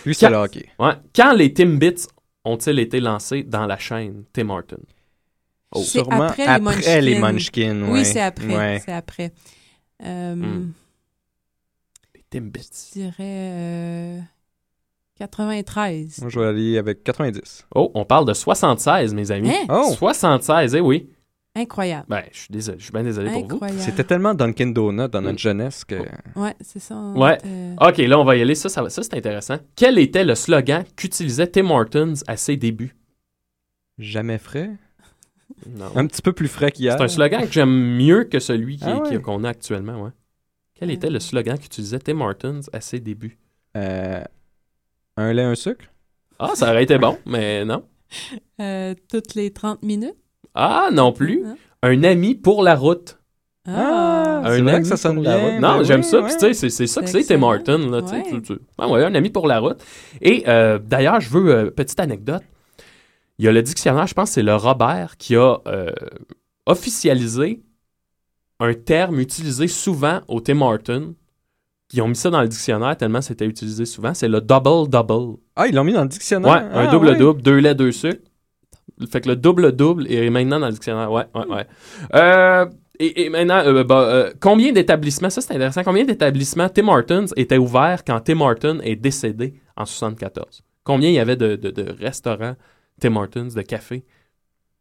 Lui, c'est Quand- le hockey. Ouais. Quand les Timbits ont-ils été lancés dans la chaîne Tim Horton? Oh, C'est sûrement après les après les Munchkins. Oui, c'est après. Ouais. C'est après. Euh, Hmm. Les Timbits. Je dirais euh, 93. Moi, je vais aller avec 90. Oh, on parle de 76, mes amis. Hein? Oh! 76, eh oui. Incroyable. Ben, je suis désolé, je suis bien désolé pour vous. C'était tellement Dunkin' Donut dans notre jeunesse que... Ouais, c'est ça. Ouais. euh, OK, là, on va y aller. Ça, ça, va- ça c'est intéressant. Quel était le slogan qu'utilisait Tim Hortons à ses débuts? Jamais frais? Non. Un petit peu plus frais qu'hier. C'est un slogan que j'aime mieux que celui qui- Ah ouais. qu'on a actuellement, ouais. Quel était le slogan qu'utilisait Tim Hortons à ses débuts? Euh, un lait, un sucre? Ah, ça aurait été bon, mais non. euh, toutes les 30 minutes? Ah, non plus. Hein? Un ami pour la route. Ah, c'est un vrai ami que ça sonne pour la bien, route. Non, ben j'aime oui, ça. ouais. Puis, tu sais, c'est- ça que C'est Tim. Là, Ouais. tu- tu- Ah ouais, un ami pour la route. Et euh, d'ailleurs, je veux, euh, petite anecdote. Il y a le dictionnaire, je pense que c'est le Robert, qui a euh, officialisé un terme utilisé souvent au Tim Hortons. Ils ont mis ça dans le dictionnaire tellement c'était utilisé souvent. C'est le double-double. Ah, ils l'ont mis dans le dictionnaire? Ouais, un Ah, double-double, deux laits, deux sucres. Fait que le double-double est maintenant dans le dictionnaire. Ouais, ouais, ouais. Euh, et, et maintenant, euh, bah, euh, combien d'établissements, ça c'est intéressant, combien d'établissements Tim Hortons étaient ouverts quand Tim Hortons est décédé en 74? Combien il y avait de, de- de restaurants Tim Hortons, de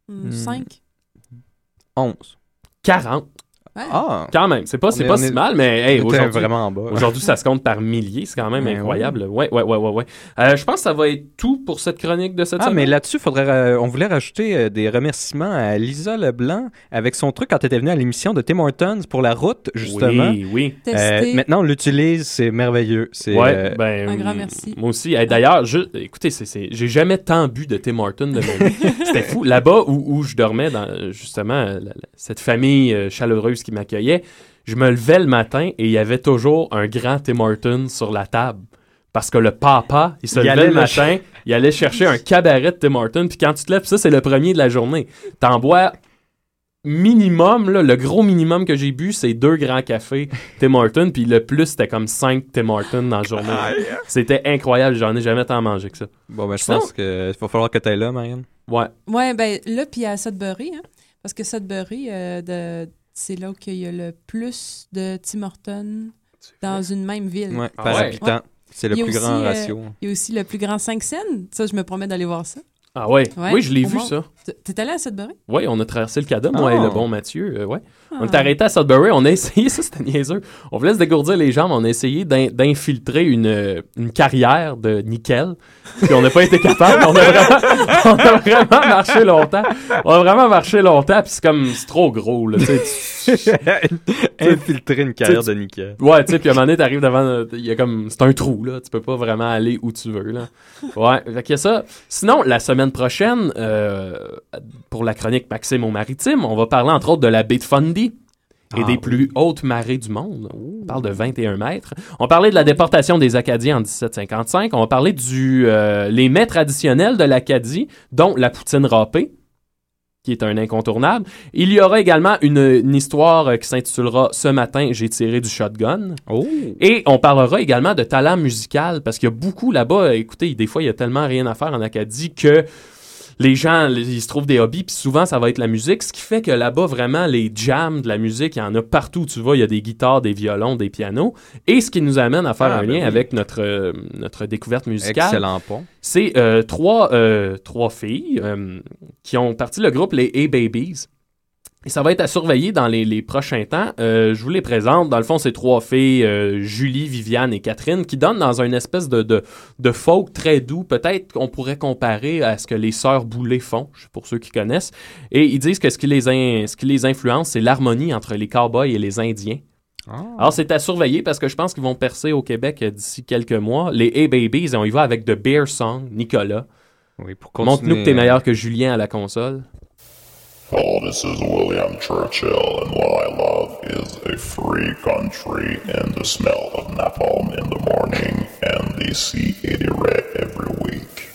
Hmm. 5. 11. 40. Ah! Quand même, c'est pas, c'est pas si mal, mais hey, aujourd'hui, vraiment en bas. aujourd'hui, ça se compte par milliers, c'est quand même Ben incroyable. Ouais, ouais, ouais, ouais, ouais. Euh, je pense que ça va être tout pour cette chronique de cette Ah, semaine. mais là-dessus, faudrait, euh, on voulait rajouter euh, des remerciements à Lisa Leblanc avec son truc quand elle était venue à l'émission de Tim Hortons pour la route, justement. Oui, oui. Euh, Testé. maintenant, on l'utilise, c'est merveilleux. C'est, Ouais, euh, ben, Un grand merci. Moi aussi. Hey, D'ailleurs, je- écoutez, c'est, c'est- j'ai jamais tant bu de Tim Hortons de ma vie. C'était fou. Là-bas où, où je dormais, dans justement, la- la- cette famille chaleureuse qui m'accueillait, je me levais le matin et il y avait toujours un grand Tim Hortons sur la table. Parce que le papa, il se Il levait le matin, il allait chercher un cabaret de Tim Hortons, puis quand tu te lèves, ça, c'est le premier de la journée. T'en bois minimum, là, le gros minimum que j'ai bu, c'est deux grands cafés Tim Hortons, puis le plus, c'était comme cinq Tim Hortons dans la journée. C'était incroyable, j'en ai jamais tant mangé que ça. Bon, ben, je pense qu'il va falloir que tu ailles là, Marianne. Ouais. Ouais, ben là, puis à Sudbury, hein, parce que Sudbury, euh, de- c'est là où il y a le plus de Tim Hortons dans une même ville. Ouais, Ah par ouais? habitant. C'est le plus aussi, grand euh, ratio. Il y a aussi le plus grand 5 cents. Ça, je me promets d'aller voir ça. Ah ouais. Ouais, Oui, je l'ai vu, ça. T'es allé à Sudbury? Oui, on a traversé le cadom, moi Ah. et le bon Mathieu. euh, ouais. On est Ah. arrêté à Sudbury, on a essayé, ça c'était niaiseux. On voulait se dégourdir les jambes, on a essayé d'in- d'infiltrer une, euh, une carrière de nickel. Puis on n'a pas été capable, on a, vraiment, on a vraiment marché longtemps. On a vraiment marché longtemps, puis c'est comme, c'est trop gros, là, tu sais. Infiltrer une carrière de nickel. Ouais, tu sais, puis à un moment donné, t'arrives devant, il y a comme, c'est un trou, là, tu peux pas vraiment aller où tu veux, là. Ouais, fait qu'il y a ça. Sinon, la semaine prochaine, euh, pour la chronique Maxime au Maritime, on va parler entre autres de la baie de Fundy et Ah des oui. plus hautes marées du monde. On parle de 21 mètres. On parlait de la déportation des Acadiens en 1755. On va parler du euh, les mets traditionnels de l'Acadie, dont la poutine râpée qui est un incontournable. Il y aura également une, une histoire euh, qui s'intitulera Ce matin, j'ai tiré du shotgun. Oh! Et on parlera également de talent musical, parce qu'il y a beaucoup là-bas, euh, écoutez, des fois, il y a tellement rien à faire en Acadie que les gens, ils se trouvent des hobbies, puis souvent, ça va être la musique, ce qui fait que là-bas, vraiment, les jams de la musique, il y en a partout, tu vois, il y a des guitares, des violons, des pianos, et ce qui nous amène à faire Ah, un ben lien oui. avec notre, euh, notre découverte musicale. Excellent pont. C'est euh, trois, euh, trois filles euh, qui ont parti le groupe les A-Babies. Et ça va être à surveiller dans les, les prochains temps. Euh, je vous les présente. Dans le fond, c'est trois filles, euh, Julie, Viviane et Catherine, qui donnent dans une espèce de, de, de folk très doux. Peut-être qu'on pourrait comparer à ce que les sœurs Boulay font, pour ceux qui connaissent. Et ils disent que ce qui les, in- ce qui les influence, c'est l'harmonie entre les cowboys et les Indiens. Alors, c'est à surveiller parce que je pense qu'ils vont percer au Québec euh, d'ici quelques mois. Les A-Babies, on y va avec The Bear Song, Nicolas. Oui, pour Montre-nous que t'es meilleur que Julien à la console. Hello, this is William Churchill, and what I love is a free country and the smell of napalm in the morning and the C80 red every week.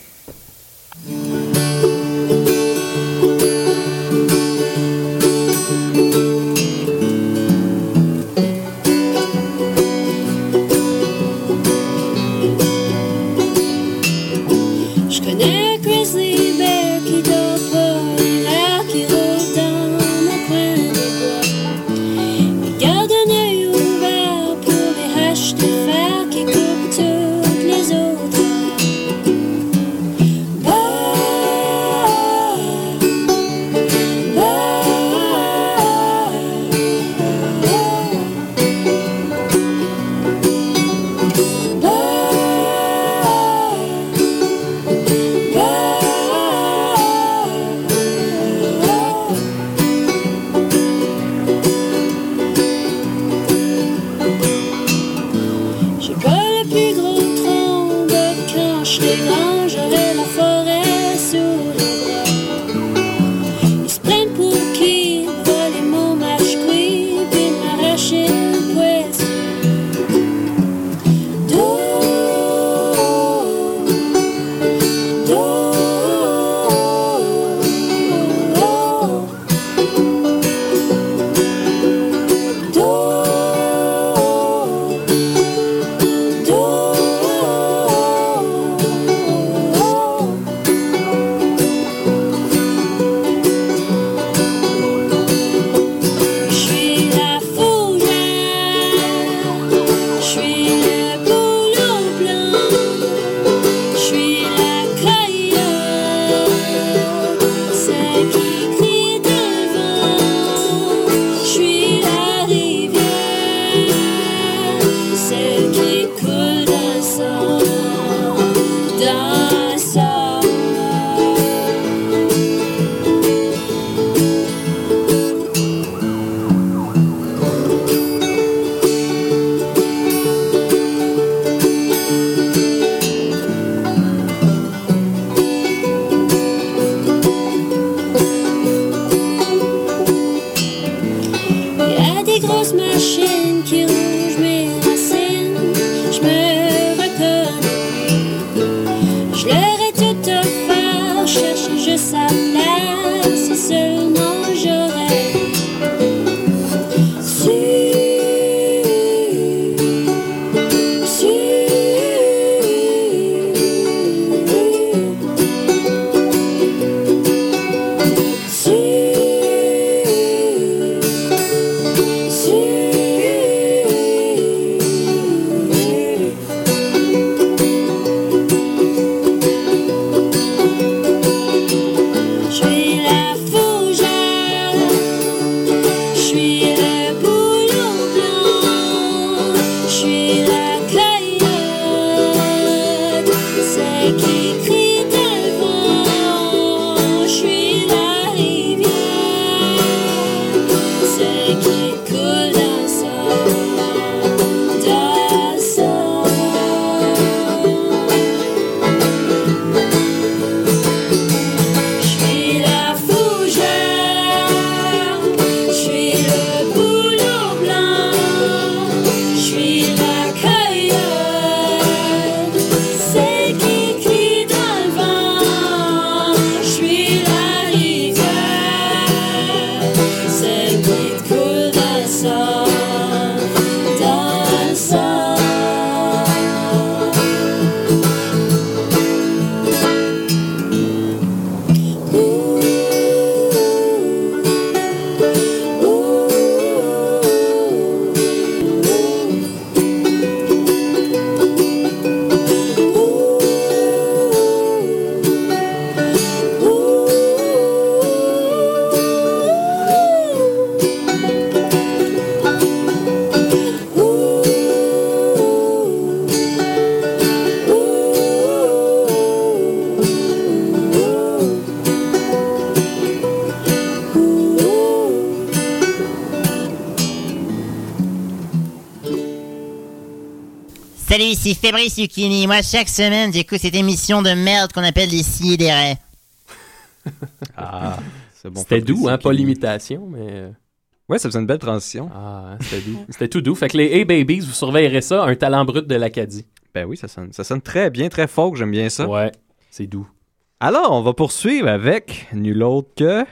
Salut, ici Fabrice Zucchini. Moi, chaque semaine, j'écoute cette émission de merde qu'on appelle des raies. Ah, c'est bon. C'était doux, hein, pas l'imitation, mais... euh, Ouais, ça faisait une belle transition. Ah, hein, c'était doux. C'était tout doux. Fait que les Hey Babies, vous surveillerez ça, un talent brut de l'Acadie. Ben oui, ça sonne, ça sonne très bien, très fort, j'aime bien ça. Ouais, c'est doux. Alors, on va poursuivre avec nul autre que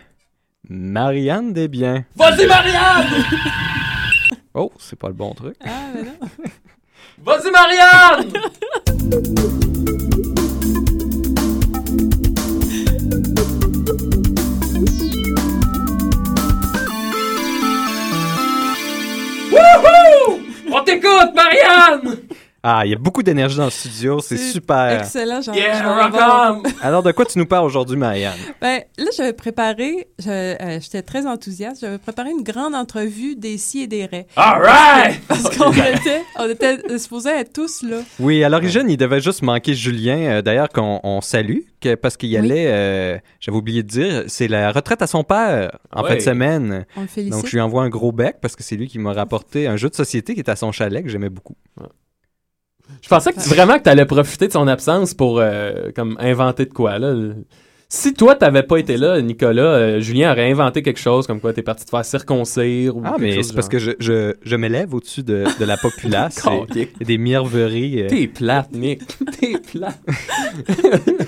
Marianne Desbiens. Vas-y, Marianne! Oh, c'est pas le bon truc. Ah, mais non. Vas-y, Marianne! Wouhou! On t'écoute, Marianne! Ah, il y a beaucoup d'énergie dans le studio, c'est super. Excellent, j'en Yeah! Alors, de quoi tu nous parles aujourd'hui, Marianne? Ben, là, j'avais préparé, euh, j'étais très enthousiaste, j'avais préparé une grande entrevue des si et des raies. All right! Parce qu'on était, on était supposés être tous là. Oui, à l'origine, il devait juste manquer Julien, euh, d'ailleurs, qu'on on salue, que- parce qu'il y Oui. allait, euh, j'avais oublié de dire, c'est la retraite à son père en fin de semaine. On le félicite. Donc, je lui envoie un gros bec parce que c'est lui qui m'a rapporté un jeu de société qui est à son chalet que j'aimais beaucoup. Je pensais que tu, vraiment que tu allais profiter de son absence pour euh, comme inventer de quoi. Là. Si toi, t'avais pas été là, Nicolas, euh, Julien aurait inventé quelque chose comme quoi t'es parti te faire circoncire ou Ah, quelque mais chose c'est parce genre. que je, je, je m'élève au-dessus de, de la populace. Et des mièvreries. euh. T'es plate, Nick. T'es plate.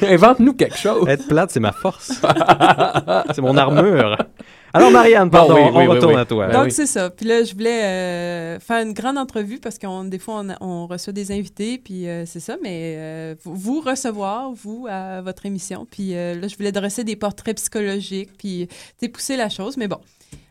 Invente-nous quelque chose. Être plate, c'est ma force. c'est mon armure. Alors, Marianne, pardon, oui, on oui, oui, retourne oui. à toi. Ben Donc, oui. c'est ça. Puis là, je voulais euh, faire une grande entrevue parce qu'on des fois, on, on reçoit des invités, puis euh, c'est ça, mais euh, vous, recevoir, vous, à votre émission. Puis euh, là, je voulais dresser des portraits psychologiques, puis pousser la chose. Mais bon,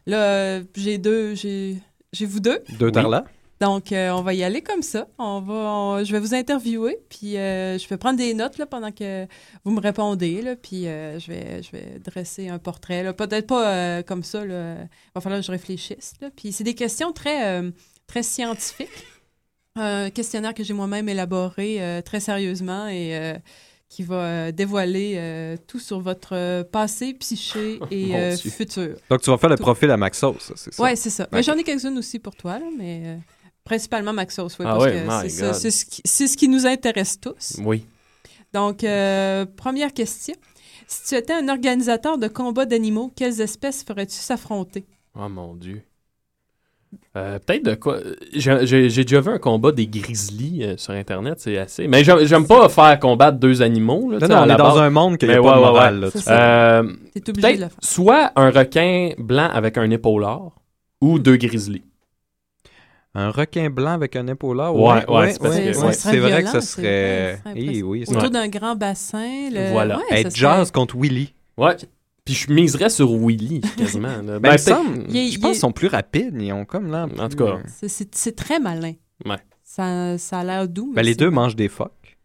là, j'ai deux, j'ai j'ai vous deux. Deux tarlas. Donc, euh, on va y aller comme ça. On va, on- je vais vous interviewer, puis euh, je vais prendre des notes là, pendant que vous me répondez, là, puis euh, je, vais, je vais dresser un portrait. là. Peut-être pas euh, comme ça. Là. Il va falloir que je réfléchisse. Là. Puis c'est des questions très, euh, très scientifiques. Un questionnaire que j'ai moi-même élaboré euh, très sérieusement et euh, qui va euh, dévoiler euh, tout sur votre passé, psyché et euh, futur. Donc, tu vas faire le Tout. profil à Maxos, ça, c'est ça? Oui, c'est ça. Mais j'en ai quelques-unes aussi pour toi, là, mais euh, principalement Maxos, oui, Ah parce que c'est ça, God. c'est ce, qui- c'est ce qui nous intéresse tous. Oui. Donc, euh, première question. Si tu étais un organisateur de combats d'animaux, quelles espèces ferais-tu s'affronter? Oh mon Dieu. Euh, Peut-être de quoi. J'ai j'ai- j'ai déjà vu un combat des grizzlies euh, sur Internet, c'est assez. Mais j'aime j'aime pas faire combattre deux animaux. Là, Non, non, on est dans un monde a Mais pas ouais, morale, là. Euh, T'es obligé de Peut-être le faire. soit un requin blanc avec un épaulard ou deux grizzlies. Un requin blanc avec un épaulard. Ouais, ouais, c'est parce que- ouais. ouais. C'est vrai que violent, c'est- serait. ouais, Eh oui, ça- Autour Ouais. d'un grand bassin. Le... Voilà. Ouais, serait- jazz contre Willy. Ouais. Puis je miserais sur Willy, quasiment. là. Ben, Ben, semble- est- je pense qu'ils sont plus rapides. Ils ont comme là. En tout cas. C'est- C'est c'est très malin. Ouais. Ça, ça a l'air doux. mais Ben, les deux mangent des phoques.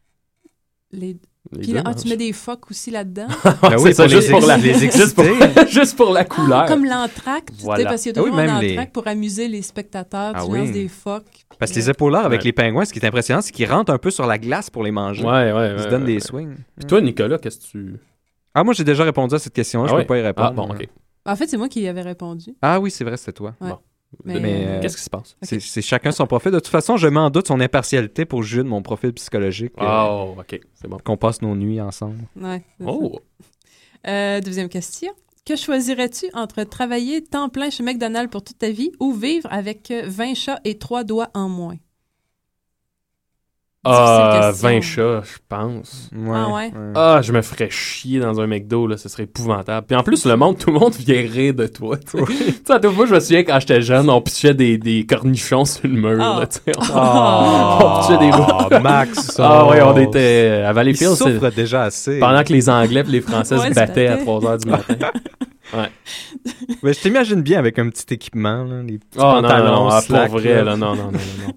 Les... Les Puis deux là, ah, tu mets des phoques aussi là-dedans? Ben oui, c'est ça, pour juste les pour la, juste pour, juste pour la couleur. Ah, comme l'entracte, tu sais, Voilà. parce qu'il y a Ah oui, toujours un les- pour amuser les spectateurs. Ah tu oui. lances des phoques. Parce que les épaulards avec Ouais. les pingouins, ce qui est impressionnant, c'est qu'ils rentrent un peu sur la glace pour les manger. Ouais, ouais, Ils se ouais, donnent ouais, des ouais. swings. Puis toi, Nicolas, qu'est-ce que tu. Ah, moi, j'ai déjà répondu à cette question-là. Ah je ouais? peux pas y répondre. Ah, bon, ok. En fait, c'est moi qui y avais répondu. Ah oui, c'est vrai, c'était toi. Ouais. Bon. Mais, Mais, euh, Qu'est-ce qui se passe? C'est c'est chacun son profil. De toute façon, je mets en doute son impartialité pour juger de mon profil psychologique. euh, Oh, ok, c'est bon. Qu'on passe nos nuits ensemble. ouais. Oh! Euh, deuxième question. Que choisirais-tu entre travailler temps plein chez McDonald's pour toute ta vie ou vivre avec euh, 20 chats et 3 doigts en moins? Ah, question. 20 chats, je pense. Ah ouais? Ah, je me ferais chier dans un McDo, là, ce serait épouvantable. Puis en plus, le monde, tout le monde vient rire de toi. Tu sais, à toute fois, je me souviens quand j'étais jeune, on pitchait des, des cornichons sur le mur. Ah. Là, tu sais. on, Ah. on pitchait des Ah, Max. Ah ouais, on oh. était à Valleyfield. c'est- souffre déjà assez. Pendant que les Anglais et les Français Ouais, se battaient à battaient. 3 h du matin. Ouais. Mais je t'imagine bien avec un petit équipement, là, les petits Oh non, non, slack, pour vrai, là. là, non, non, non, non,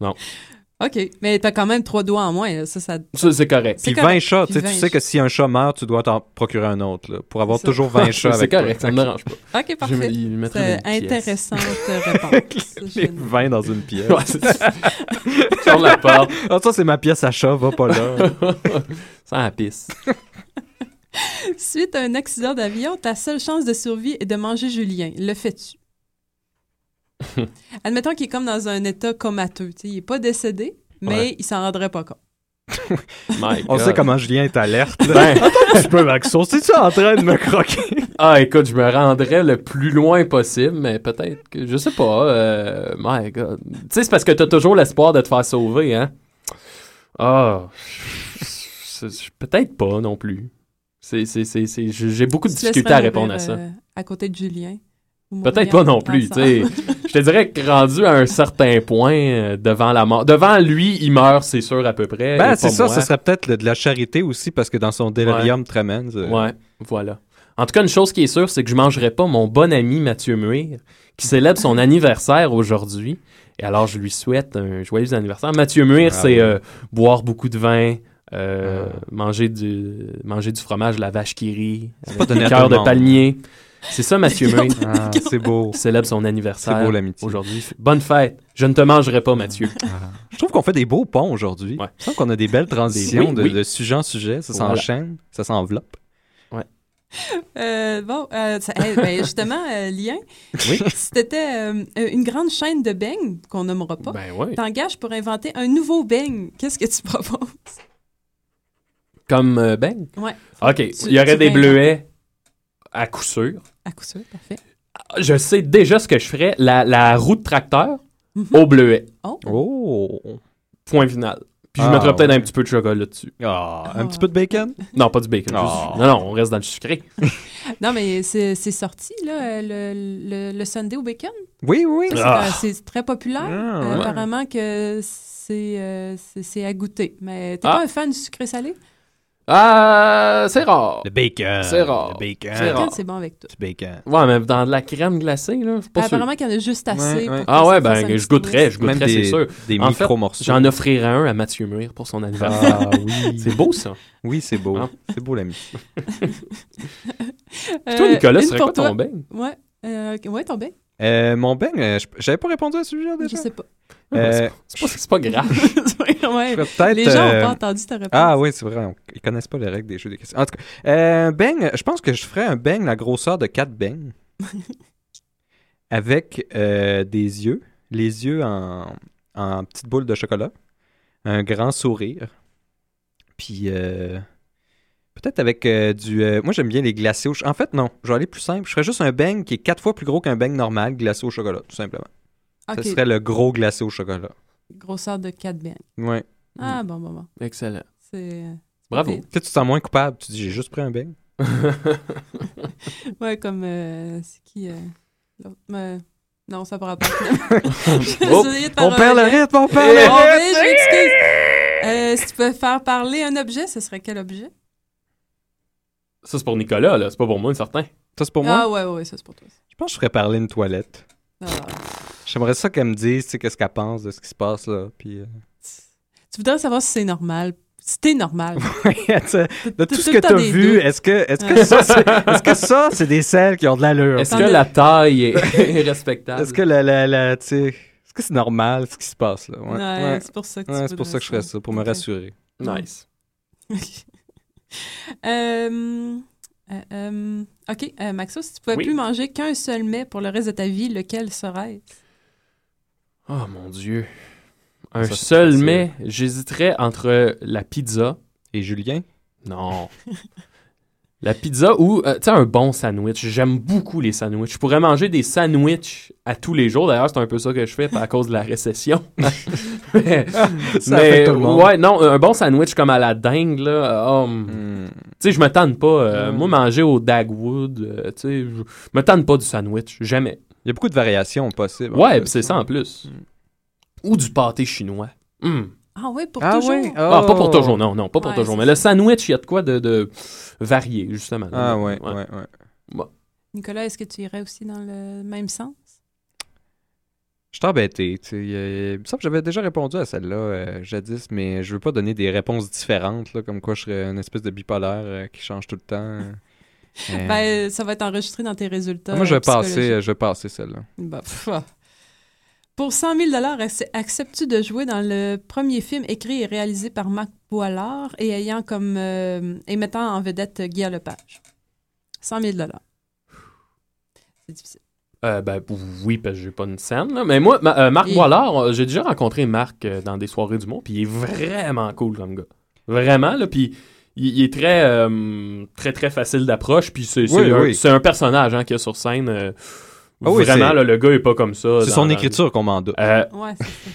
non. OK. Mais t'as quand même 3 doigts en moins. Ça, ça... Ça, c'est correct. C'est Puis correct. 20 chats, tu sais, Puis tu 20 sais que si un chat meurt, tu dois t'en procurer un autre, là, pour avoir C'est ça. toujours 20 chats C'est avec correct, toi. ça me dérange pas. OK, Je parfait. C'est intéressante réponse. Les Je- 20 dans une pièce. Ouais, c'est ça. Ferme la porte. Ah, ça, c'est ma pièce à chat, va pas là. Ça la pisse. Suite à un accident d'avion, ta seule chance de survie est de manger Julien. Le fais-tu? Admettons qu'il est comme dans un état comateux. tu sais, il n'est pas décédé, mais Ouais. il s'en rendrait pas compte. On sait comment Julien est alerte. Ben, Tu peux, Maxon, c'est-tu en train de me croquer? ah, écoute, je me rendrais le plus loin possible, mais peut-être que. Je sais pas. Euh, my God. Tu sais, c'est parce que t'as toujours l'espoir de te faire sauver, hein? Ah. Peut-être pas non plus. C'est, c'est, c'est, c'est- j'ai beaucoup de Tu difficultés à répondre à ça. euh, à côté de Julien. Peut-être pas non plus, tu sais. Je te dirais que rendu à un certain point euh, devant la mort. Devant lui, il meurt, c'est sûr, à peu près. Ben, c'est ça, moi. ce serait peut-être de la charité aussi, parce que dans son délirium tremens. euh, Ouais, voilà. En tout cas, une chose qui est sûre, c'est que je mangerai pas mon bon ami Mathieu Muir, qui célèbre son anniversaire aujourd'hui. Et alors, je lui souhaite un joyeux anniversaire. Mathieu Muir, Ah c'est euh, boire beaucoup de vin, euh, Ah. manger, du, manger du fromage, la vache qui rit, avec le de monde. palmier. C'est ça, Mathieu Muir. Ah, c'est beau. célèbre son anniversaire C'est beau, l'amitié. aujourd'hui. Bonne fête. Je ne te mangerai pas, Mathieu. Je trouve qu'on fait des beaux ponts aujourd'hui. Ouais. Je trouve qu'on a des belles transitions Oui, de, oui. de sujet en sujet. Ça Voilà. s'enchaîne, ça s'enveloppe. Euh, bon, euh, ça- hey, ben, justement, euh, Lien, Oui. si t'étais euh, une grande chaîne de beignes, qu'on nommera pas, Ben ouais. t'engages pour inventer un nouveau beigne. Qu'est-ce que tu proposes? Comme euh, Ben. Ouais. OK. Tu- Il y aurait des bleuets à coup sûr. À coup sûr, parfait. Je sais déjà ce que je ferais. La, la roue de tracteur Mhm. au bleuet. Oh. Oh! Point final. Puis je Ah, mettrais peut-être un petit peu de chocolat dessus. Ah, un petit peu de bacon? Non, pas du bacon. Ah. juste- Non, non, on reste dans le sucré. Non, mais c'est c'est sorti, là, euh, le, le, le Sunday au bacon? Oui, oui. Ça, c'est Ah. très populaire. Ah, Euh, ouais. Apparemment que c'est euh, c'est- c'est à goûter. Mais t'es Ah. pas un fan du sucré-salé? Ah, c'est rare. Le bacon. C'est rare. Le bacon. C'est Bacon, rare. c'est bon avec tout. Du bacon. Ouais, mais dans de la crème glacée, là, pas sûr. Apparemment qu'il y en a juste assez. Ouais, ouais. pour que Ah ouais, ben, je goûterais, je goûterais, c'est des, sûr. des En fait, micro-morceaux. J'en offrirai un à Mathieu Muir pour son anniversaire. Ah oui. C'est beau, ça. Oui, c'est beau. Hein? C'est beau, l'ami. Puis toi, Nicolas, une serait pour quoi ton beigne? Ouais. Euh, ouais, ton? Euh, mon beigne, euh, je- j'avais pas répondu à ce sujet Je déjà. sais pas. Euh, C'est pas, c'est pas grave. ouais. je Les gens n'ont euh, pas entendu ta réponse. Ah oui, c'est vrai. on- ils connaissent pas les règles des jeux des questions. En tout cas, euh, beigne, je pense que je ferais un beigne la grosseur de 4 beignes. avec euh, des yeux. Les yeux en, en petites boules de chocolat. Un grand sourire. Puis euh, peut-être avec euh, du... euh, moi, j'aime bien les glacés au... ch- En fait, non. Je vais aller plus simple. Je ferais juste un beigne qui est 4 fois plus gros qu'un beigne normal glacé au chocolat, tout simplement. Ok. Ce serait le gros glacé au chocolat. Grosseur de 4 beignes. Ouais. Ah, bon, bon, bon. Excellent. C'est. Bravo. c'est- Tu sais, tu te sens moins coupable. Tu dis, j'ai juste pris un beigne. Ouais, comme. euh, c'est qui euh, l'autre? Euh, non, ça pourra pas. Oh, on perd le rythme, on perd le Oh, rythme. mais je m'excuse. Euh, si tu peux faire parler un objet, ce serait quel objet? Ça, c'est pour Nicolas, là. C'est pas pour moi, certain. Ça, c'est pour moi? Ah, ouais, ouais, ouais, ça, c'est pour toi. Je pense que je ferais parler une toilette. Ah. J'aimerais ça qu'elle me dise, tu sais, qu'est-ce qu'elle pense de ce qui se passe là. Puis, euh, Tu voudrais savoir si c'est normal C'était normal. de tout ce que temps tu as des vu, est-ce que, est-ce que Ouais. ça, c'est, est-ce que ça, c'est des selles qui ont de l'allure? Est-ce que la taille est, est respectable? Est-ce que la, la, la, tu sais, est-ce que c'est normal ce qui se passe là? Ouais, c'est pour ça que c'est pour ça voudrais que je ferais ça. pour me rassurer. Nice. Euh, euh, euh, OK, euh, Maxo, si tu pouvais Oui. plus manger qu'un seul mets pour le reste de ta vie, lequel serait-ce? Oh mon Dieu. Un Ça, seul mets, j'hésiterais entre la pizza. Et Julien? Non. la pizza ou, euh, tu sais, un bon sandwich. J'aime beaucoup les sandwichs. Je pourrais manger des sandwichs à tous les jours. D'ailleurs, c'est un peu ça que je fais à cause de la récession. mais, Ça mais, tout le monde. ouais, non, un bon sandwich comme à la dingue, là. oh, Hmm. Tu sais, je me tente pas. euh, Mm. Moi, manger au Dagwood, euh, tu sais, je me tente pas du sandwich. Jamais. Il y a beaucoup de variations possibles. Ouais, c'est ça en plus. Ou du pâté chinois. Mm. Ah oui, pour Ah toujours? ouais? Ah, pas pour Oh. toujours, non, non, pas pour Ouais, toujours. Mais le sandwich, il y a de quoi de, de varié, justement. Ah ouais, ouais, ouais. Nicolas, est-ce que tu irais aussi dans le même sens? Je suis embêté. j'avais déjà répondu à celle-là euh, jadis, mais je veux pas donner des réponses différentes, là, comme quoi je serais une espèce de bipolaire euh, qui change tout le temps. euh. Ben, ça va être enregistré dans tes résultats. moi, je vais passer, psychologiques. je vais passer celle-là. Ah. Pour 100 000 ac- acceptes-tu de jouer dans le premier film écrit et réalisé par Marc Boilard et ayant comme euh, et mettant en vedette Guy Lepage? 100 000 C'est difficile. Euh, ben oui, parce que j'ai pas une scène. Là. Mais moi, ma- euh, Marc Et- Boilard, euh, j'ai déjà rencontré Marc euh, dans des soirées du monde, puis il est vraiment cool comme gars. Vraiment, là, puis il, il est très, euh, très, très facile d'approche, puis c'est c'est Oui, un, oui. c'est un personnage hein, qu'il y a sur scène. Ah oui, vraiment, c'est- là, le gars est pas comme ça. C'est son la- écriture qu'on m'en doute. Euh, Ouais, c'est ça.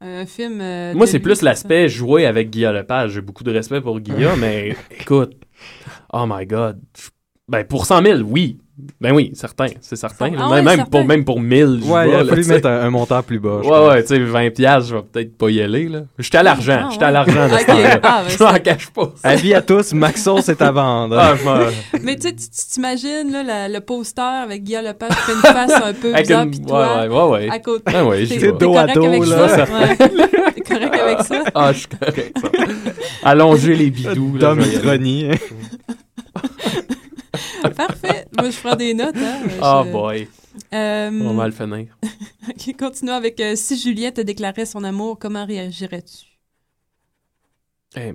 Un film. euh, Moi, c'est plus l'aspect jouer avec Guillaume Lepage. J'ai beaucoup de respect pour Guillaume, mais écoute, oh my God. Ben, pour 100 000, oui. Ben oui, certain, c'est certain. Ah même, ouais, même certain. pour, même pour 1000, je Ouais, il là, fallu mettre un, un montant plus bas. Ouais, pense. ouais, tu sais, 20 piastres, je vais peut-être pas y aller, là. J'étais à l'argent, Ah, j'étais à l'argent de ce Ok. temps-là. Ah, ben, je m'en c'est- cache pas. Avis à tous, Maxos est à vendre. Ah, Mais tu sais, tu tu t'imagines là, la- le poster avec Guy Lepage qui fait une face un peu bizarre, une- puis toi, ouais, ouais, ouais, à côté. Ah ouais, T'es- dos à correct dos, avec là. T'es correct avec ça? Ah, je suis correct, ça. Allonger les y aller. Ironie. Parfait. Moi, je prends des notes. Hein. Ah, Je- boy. Euh, On va le finir. ok, continuons avec euh, si Julien te déclarait son amour, comment réagirais-tu? Eh,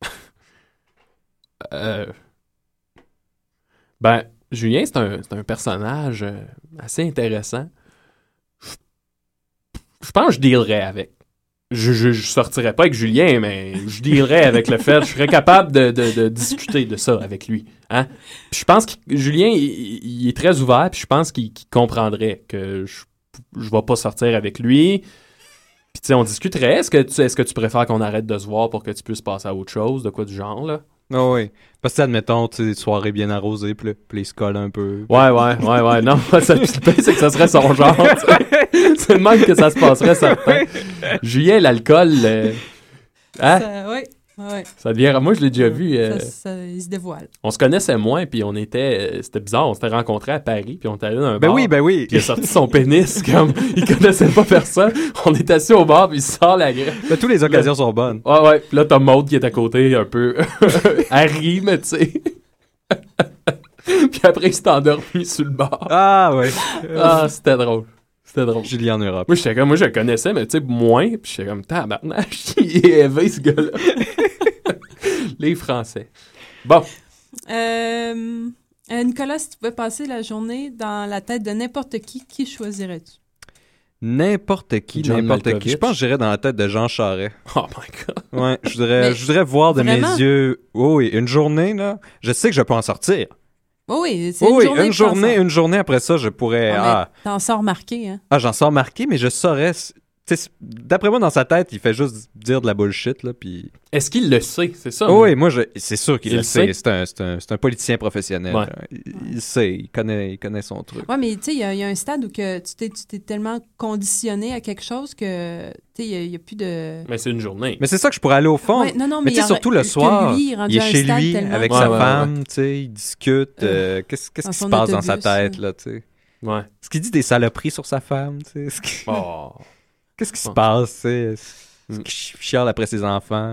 euh, Ben, Julien, c'est un, un personnage assez intéressant. Je- Je pense que je dealerais avec. Je, je, je sortirais pas avec Julien, mais je dealerais avec le fait. Je serais capable de, de- de discuter de ça avec lui. Hein? Puis je pense que Julien, il, il est très ouvert, puis je pense qu'il comprendrait que je je vais pas sortir avec lui. Puis tu sais, on discuterait. Est-ce que, tu, est-ce que tu préfères qu'on arrête de se voir pour que tu puisses passer à autre chose, de quoi du genre, là? Ah oui. Parce que, admettons, tu sais, des soirées bien arrosées, puis puis il se colle un peu. Ouais, ouais, ouais, ouais. Non, ça, le c'est que ça serait son genre. c'est le même que ça se passerait, certain. Julien, l'alcool, euh, hein? Ça, ouais. Ça devient. Moi, je l'ai déjà vu. euh, Ça, ça- il se dévoile. on se connaissait moins, puis on était. euh, C'était bizarre, on s'était rencontrés à Paris, puis on était allé dans un Ben bar. oui, ben oui. Puis il a sorti son pénis, comme. Il connaissait pas personne. On est assis au bar, puis il sort la graine. Ben, toutes les occasions sont bonnes. Ouais, ouais. Puis là, t'as Maud qui est à côté, un peu. Harry, mais tu sais. puis après, il s'est endormi sur le bar. Ah ouais. Ah, c'était drôle. C'était drôle. Julien en Europe. Moi, j'étais comme, moi, je le connaissais, mais tu sais, moins. Puis j'étais comme, tabarnak, il est élevé, ce gars-là. Les Français. Bon. Euh, Nicolas, si tu pouvais passer la journée dans la tête de n'importe qui, qui choisirais-tu? N'importe qui, n'importe qui. Je pense que j'irais dans la tête de Jean Charest. Oh my god. Ouais, je voudrais, je voudrais voir de vraiment? mes yeux. Oh oui, une journée, là. Je sais que je peux en sortir. Oh oui, c'est Oh une oui, journée. une journée, sors. une journée après ça, je pourrais. Ah, Ah, T'en sors marqué, hein? ah j'en sors marqué, mais je saurais. D'après moi, dans sa tête, il fait juste dire de la bullshit, là, puis... Est-ce qu'il le sait? C'est ça? Oh moi. oui, moi, je... c'est sûr qu'il Il le sait. C'est un, c'est un, c'est un politicien professionnel. Ouais. Il, il sait, il connaît, il connaît son truc. Ouais, mais tu sais, il y, a- il y a un stade où que tu t'es tu t'es tellement conditionné à quelque chose que, tu sais, il n'y a, plus de... Mais c'est une journée. Mais c'est ça que je pourrais aller au fond. Ouais, non, non, mais tu surtout le soir, lui, il est chez lui tellement- avec Ouais, sa ouais, femme, tu sais, il discute. euh, Qu'est-ce qu'est-ce qui se passe dans sa tête, ouais. là, tu sais? Ouais. Est-ce qu'il dit des saloperies sur sa femme, tu sais? Oh. Qu'est-ce qui se passe, tu sais? Est-ce qu'il chiale après ses enfants?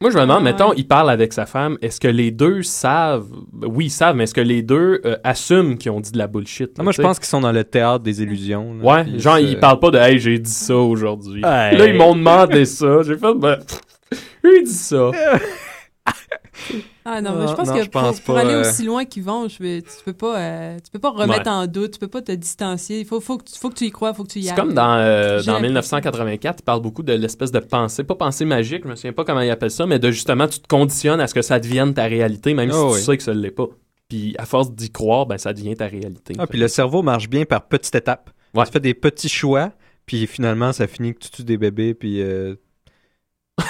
Moi, je me demande, Ah, mettons, il parle avec sa femme. Est-ce que les deux savent. Oui, ils savent, mais est-ce que les deux euh, assument qu'ils ont dit de la bullshit? là, Ah, moi, je pense qu'ils sont dans le théâtre des illusions. là, Ouais, puis genre, ils parlent pas de Hey, j'ai dit ça aujourd'hui. Hey. Là, ils m'ont demandé ça. J'ai fait, ben. Lui, il dit ça. Ah non, mais je pense non, que je pour, pense pour pas, aller euh. aussi loin qu'ils vont, je vais, tu peux pas, euh, tu peux pas remettre Ouais. en doute, tu peux pas te distancier. Il faut, faut, que, tu- faut que tu y crois, faut que tu y C'est ailles. comme dans, euh, dans l'impression. 1984, il parle beaucoup de l'espèce de pensée, pas pensée magique, je me souviens pas comment il appelle ça, mais de justement, tu te conditionnes à ce que ça devienne ta réalité, même si oui. tu sais que ça ne l'est pas. Puis à force d'y croire, ben ça devient ta réalité. Ah, puis le cerveau marche bien par petites étapes. Ouais. Tu fais des petits choix, puis finalement, ça finit que tu tues des bébés, puis euh,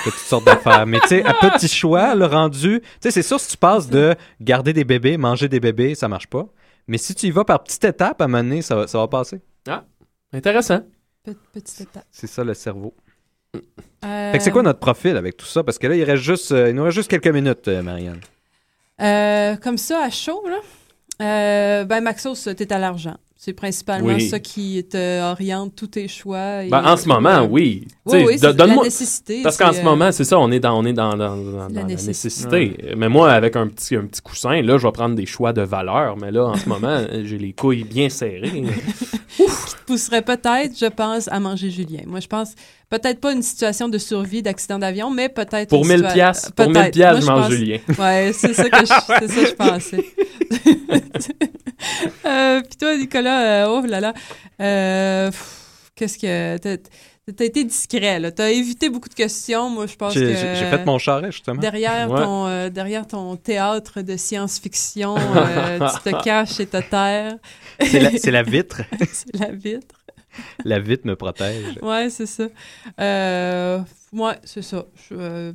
toutes sortes d'affaires. Mais tu sais, à petits choix, le rendu... Tu sais, c'est sûr, si tu passes de garder des bébés, manger des bébés, ça marche pas. Mais si tu y vas par petites étapes, à un moment donné, ça, va- ça va passer. Ah, intéressant. Pe- Petite étape. C'est ça, le cerveau. Euh, Fait que c'est quoi notre profil avec tout ça? Parce que là, il, reste juste, euh, il nous reste juste quelques minutes, euh, Marianne. Euh, comme ça, à chaud, là. Euh, ben, Maxos, t'es à l'argent. C'est principalement Oui. ça qui te oriente tous tes choix. et- Ben, en ce moment, oui. Oui, oui, la donne-moi- nécessité. Parce qu'en ce euh, moment, c'est ça, on est dans, on est dans, dans, dans- dans la nécessité. nécessité. Mais moi, avec un petit, un petit coussin, là, je vais prendre des choix de valeur. Mais là, en ce moment, j'ai les couilles bien serrées. qui te pousserait peut-être, je pense, à manger Julien. Moi, je pense peut-être pas une situation de survie d'accident d'avion, mais peut-être Pour une 1000 situa- piastres, pour 1000 peut-être. piastres, je mange pense- Julien. Ouais, c'est ça que je, c'est ça que je pensais. euh, Puis toi, Nicolas, euh, oh là là, euh, qu'est-ce que t'as été discret là. T'as évité beaucoup de questions. Moi, je pense que J'ai fait mon charret, justement. derrière Ouais. ton euh, derrière ton théâtre de science-fiction, euh, tu te caches et te terres. C'est la, c'est la vitre. c'est la vitre. La vitre me protège. Ouais, c'est ça. Euh, ouais, c'est ça. Je, euh,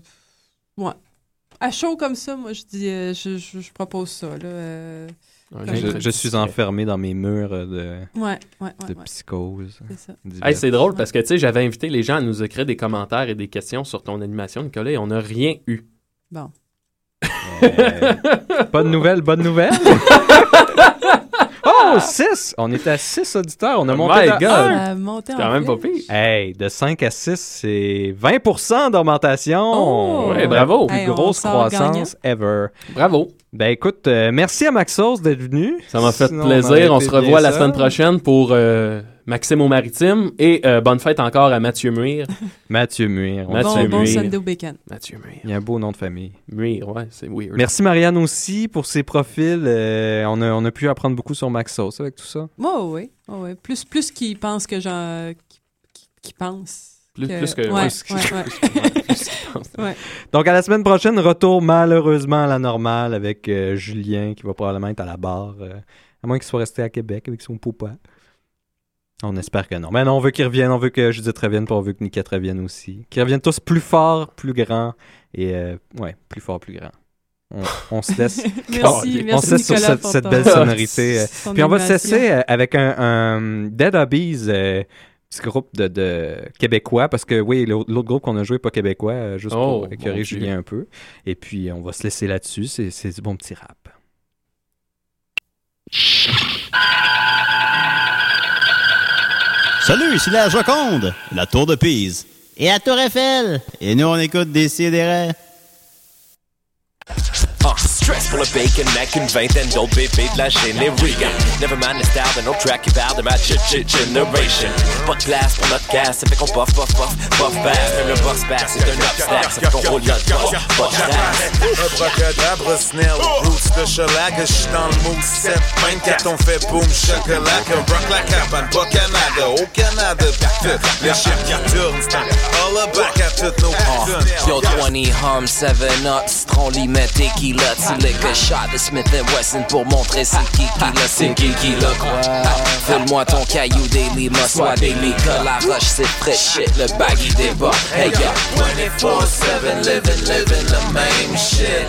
ouais. À chaud comme ça, moi, je dis, euh, je, je, je propose ça. Là, euh, Je, je suis enfermé dans mes murs de, Ouais, ouais, ouais, de psychose. C'est ça. Hey, c'est drôle parce que tu sais, j'avais invité les gens à nous écrire des commentaires et des questions sur ton animation, Nicolas, et on n'a rien eu. Bon. Euh, bonne nouvelle, bonne nouvelle. oh, 6! On était à 6 auditeurs. On a Oh monté my de God. C'est quand même pas pire. Hey, de 5 à 6, c'est 20% d'augmentation. Oh! Ouais, bravo. Plus Hey, grosse croissance ever. Bravo. Ben écoute, euh, merci à Maxos d'être venu. Ça m'a fait Sinon, plaisir. On se revoit la semaine prochaine pour euh, Maxime au Maritime et euh, bonne fête encore à Mathieu Muir. Mathieu Muir. Mathieu Bon, bon Muir. Sunday au bacon. Mathieu Muir. Il y a un beau nom de famille. Muir, ouais, c'est weird. Merci Marianne aussi pour ses profils. Euh, on, a, on a pu apprendre beaucoup sur Maxos avec tout ça. Ouais, ouais, ouais, ouais. Plus, plus qu'ils pensent que j'en. qui, qui, qui pensent. Plus- plus que- Ouais, ouais, ouais, ouais. Ouais. Donc à la semaine prochaine, retour malheureusement à la normale avec euh, Julien qui va probablement être à la barre. euh, à moins qu'il soit resté à Québec avec son poupa. On espère que non. Mais non, on veut qu'il revienne, on veut que Judith revienne, puis on veut que Niket revienne aussi. Qu'ils reviennent tous plus forts, plus grands. Et euh, ouais, plus fort, plus grand. On, on se laisse. Merci, on merci se laisse sur cette, belle sonorité. euh. Puis on va se laisser euh, avec un, un Dead Hobbies, euh, petit groupe de, de québécois, parce que oui, l'autre groupe qu'on a joué, pas québécois, juste Oh, pour écœurer Julien un peu. Et puis on va se laisser là-dessus. C'est c'est du bon petit rap. Salut, ici la Joconde, la Tour de Pise. Et la Tour Eiffel. Et nous, on écoute des sidérés. Uh, stress pour le bacon, neck, une vingtaine d'autres bébés de la générique. Never mind the style de nos tracks qui parlent de ma ch ch generation. Pas de place pour notre casse, ça fait qu'on puff, puff, puff, puff bass. Même le boss bass, c'est un upstack, ça fait qu'on roule notre boss, boss bass. Abracadabra, snell, roots de shellac, je suis dans le mood 7, 24, on fait boom, chocolat, rock la cabane, pas Canada, au Canada, pis tout, les chiffres qui tournent, c'est un all back à toutes nos putains. Yo, 20 hum, 7 up, citron, limette, tequila, tu liquor shot de Smith Wesson pour montrer c'est qui qui l'a, c'est qui qui l'a. File-moi ton caillou daily, m'a soit daily, que la roche c'est fresh shit, le baggy débat. Hey yo, 24-7, living, living the même shit.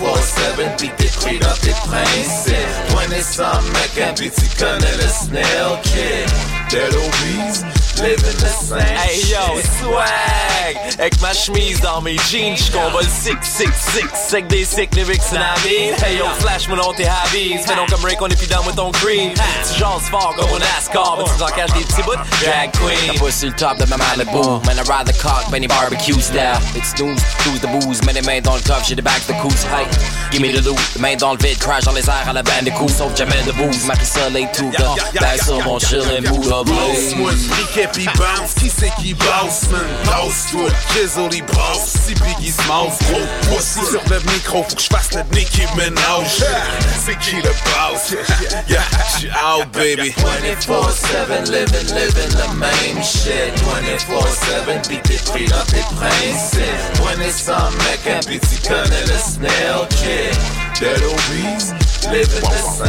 24-7, pis t'es pris dans tes principes. 20 some mec, pis tu connais le snail kid. Dead OBs, living the same Hey yo, swag. Avec ma chemise dans mes jeans J'combat le sick, sick, sick Sec des sick lyrics and I mean Hey yo, flash moi dans tes habits Fais donc un break, on est plus down with ton cream. Tu jases fort comme un NASCAR. Mais tu t'en caches des petits bouts? Drag queen. Pousse sur le top de ma Malibu Man, I ride the cock, Benny barbecue style. It's snooze, lose the booze Mets les mains dans le coffre, j'ai des bags de coups. Hey, give me the loot. Main dans le vide, crash dans les airs à la bande de coups. Sauf jamais de booze, ma soleil tout gars Bags sur mon chill et mood Bounce, moi j'briquais pis bounce, qui bounce, man? Bounce, toi, il bounce, si Biggie Smalls, gros pussy sur le micro, faut que j'fasse le Nicki Minaj. C'est qui le boss? Yeah, j'suis out, baby. 24-7 living, living the main shit 24-7 beat tes prix dans tes principes When it's some mec, un petit connais le snail kid Dead obese, living the same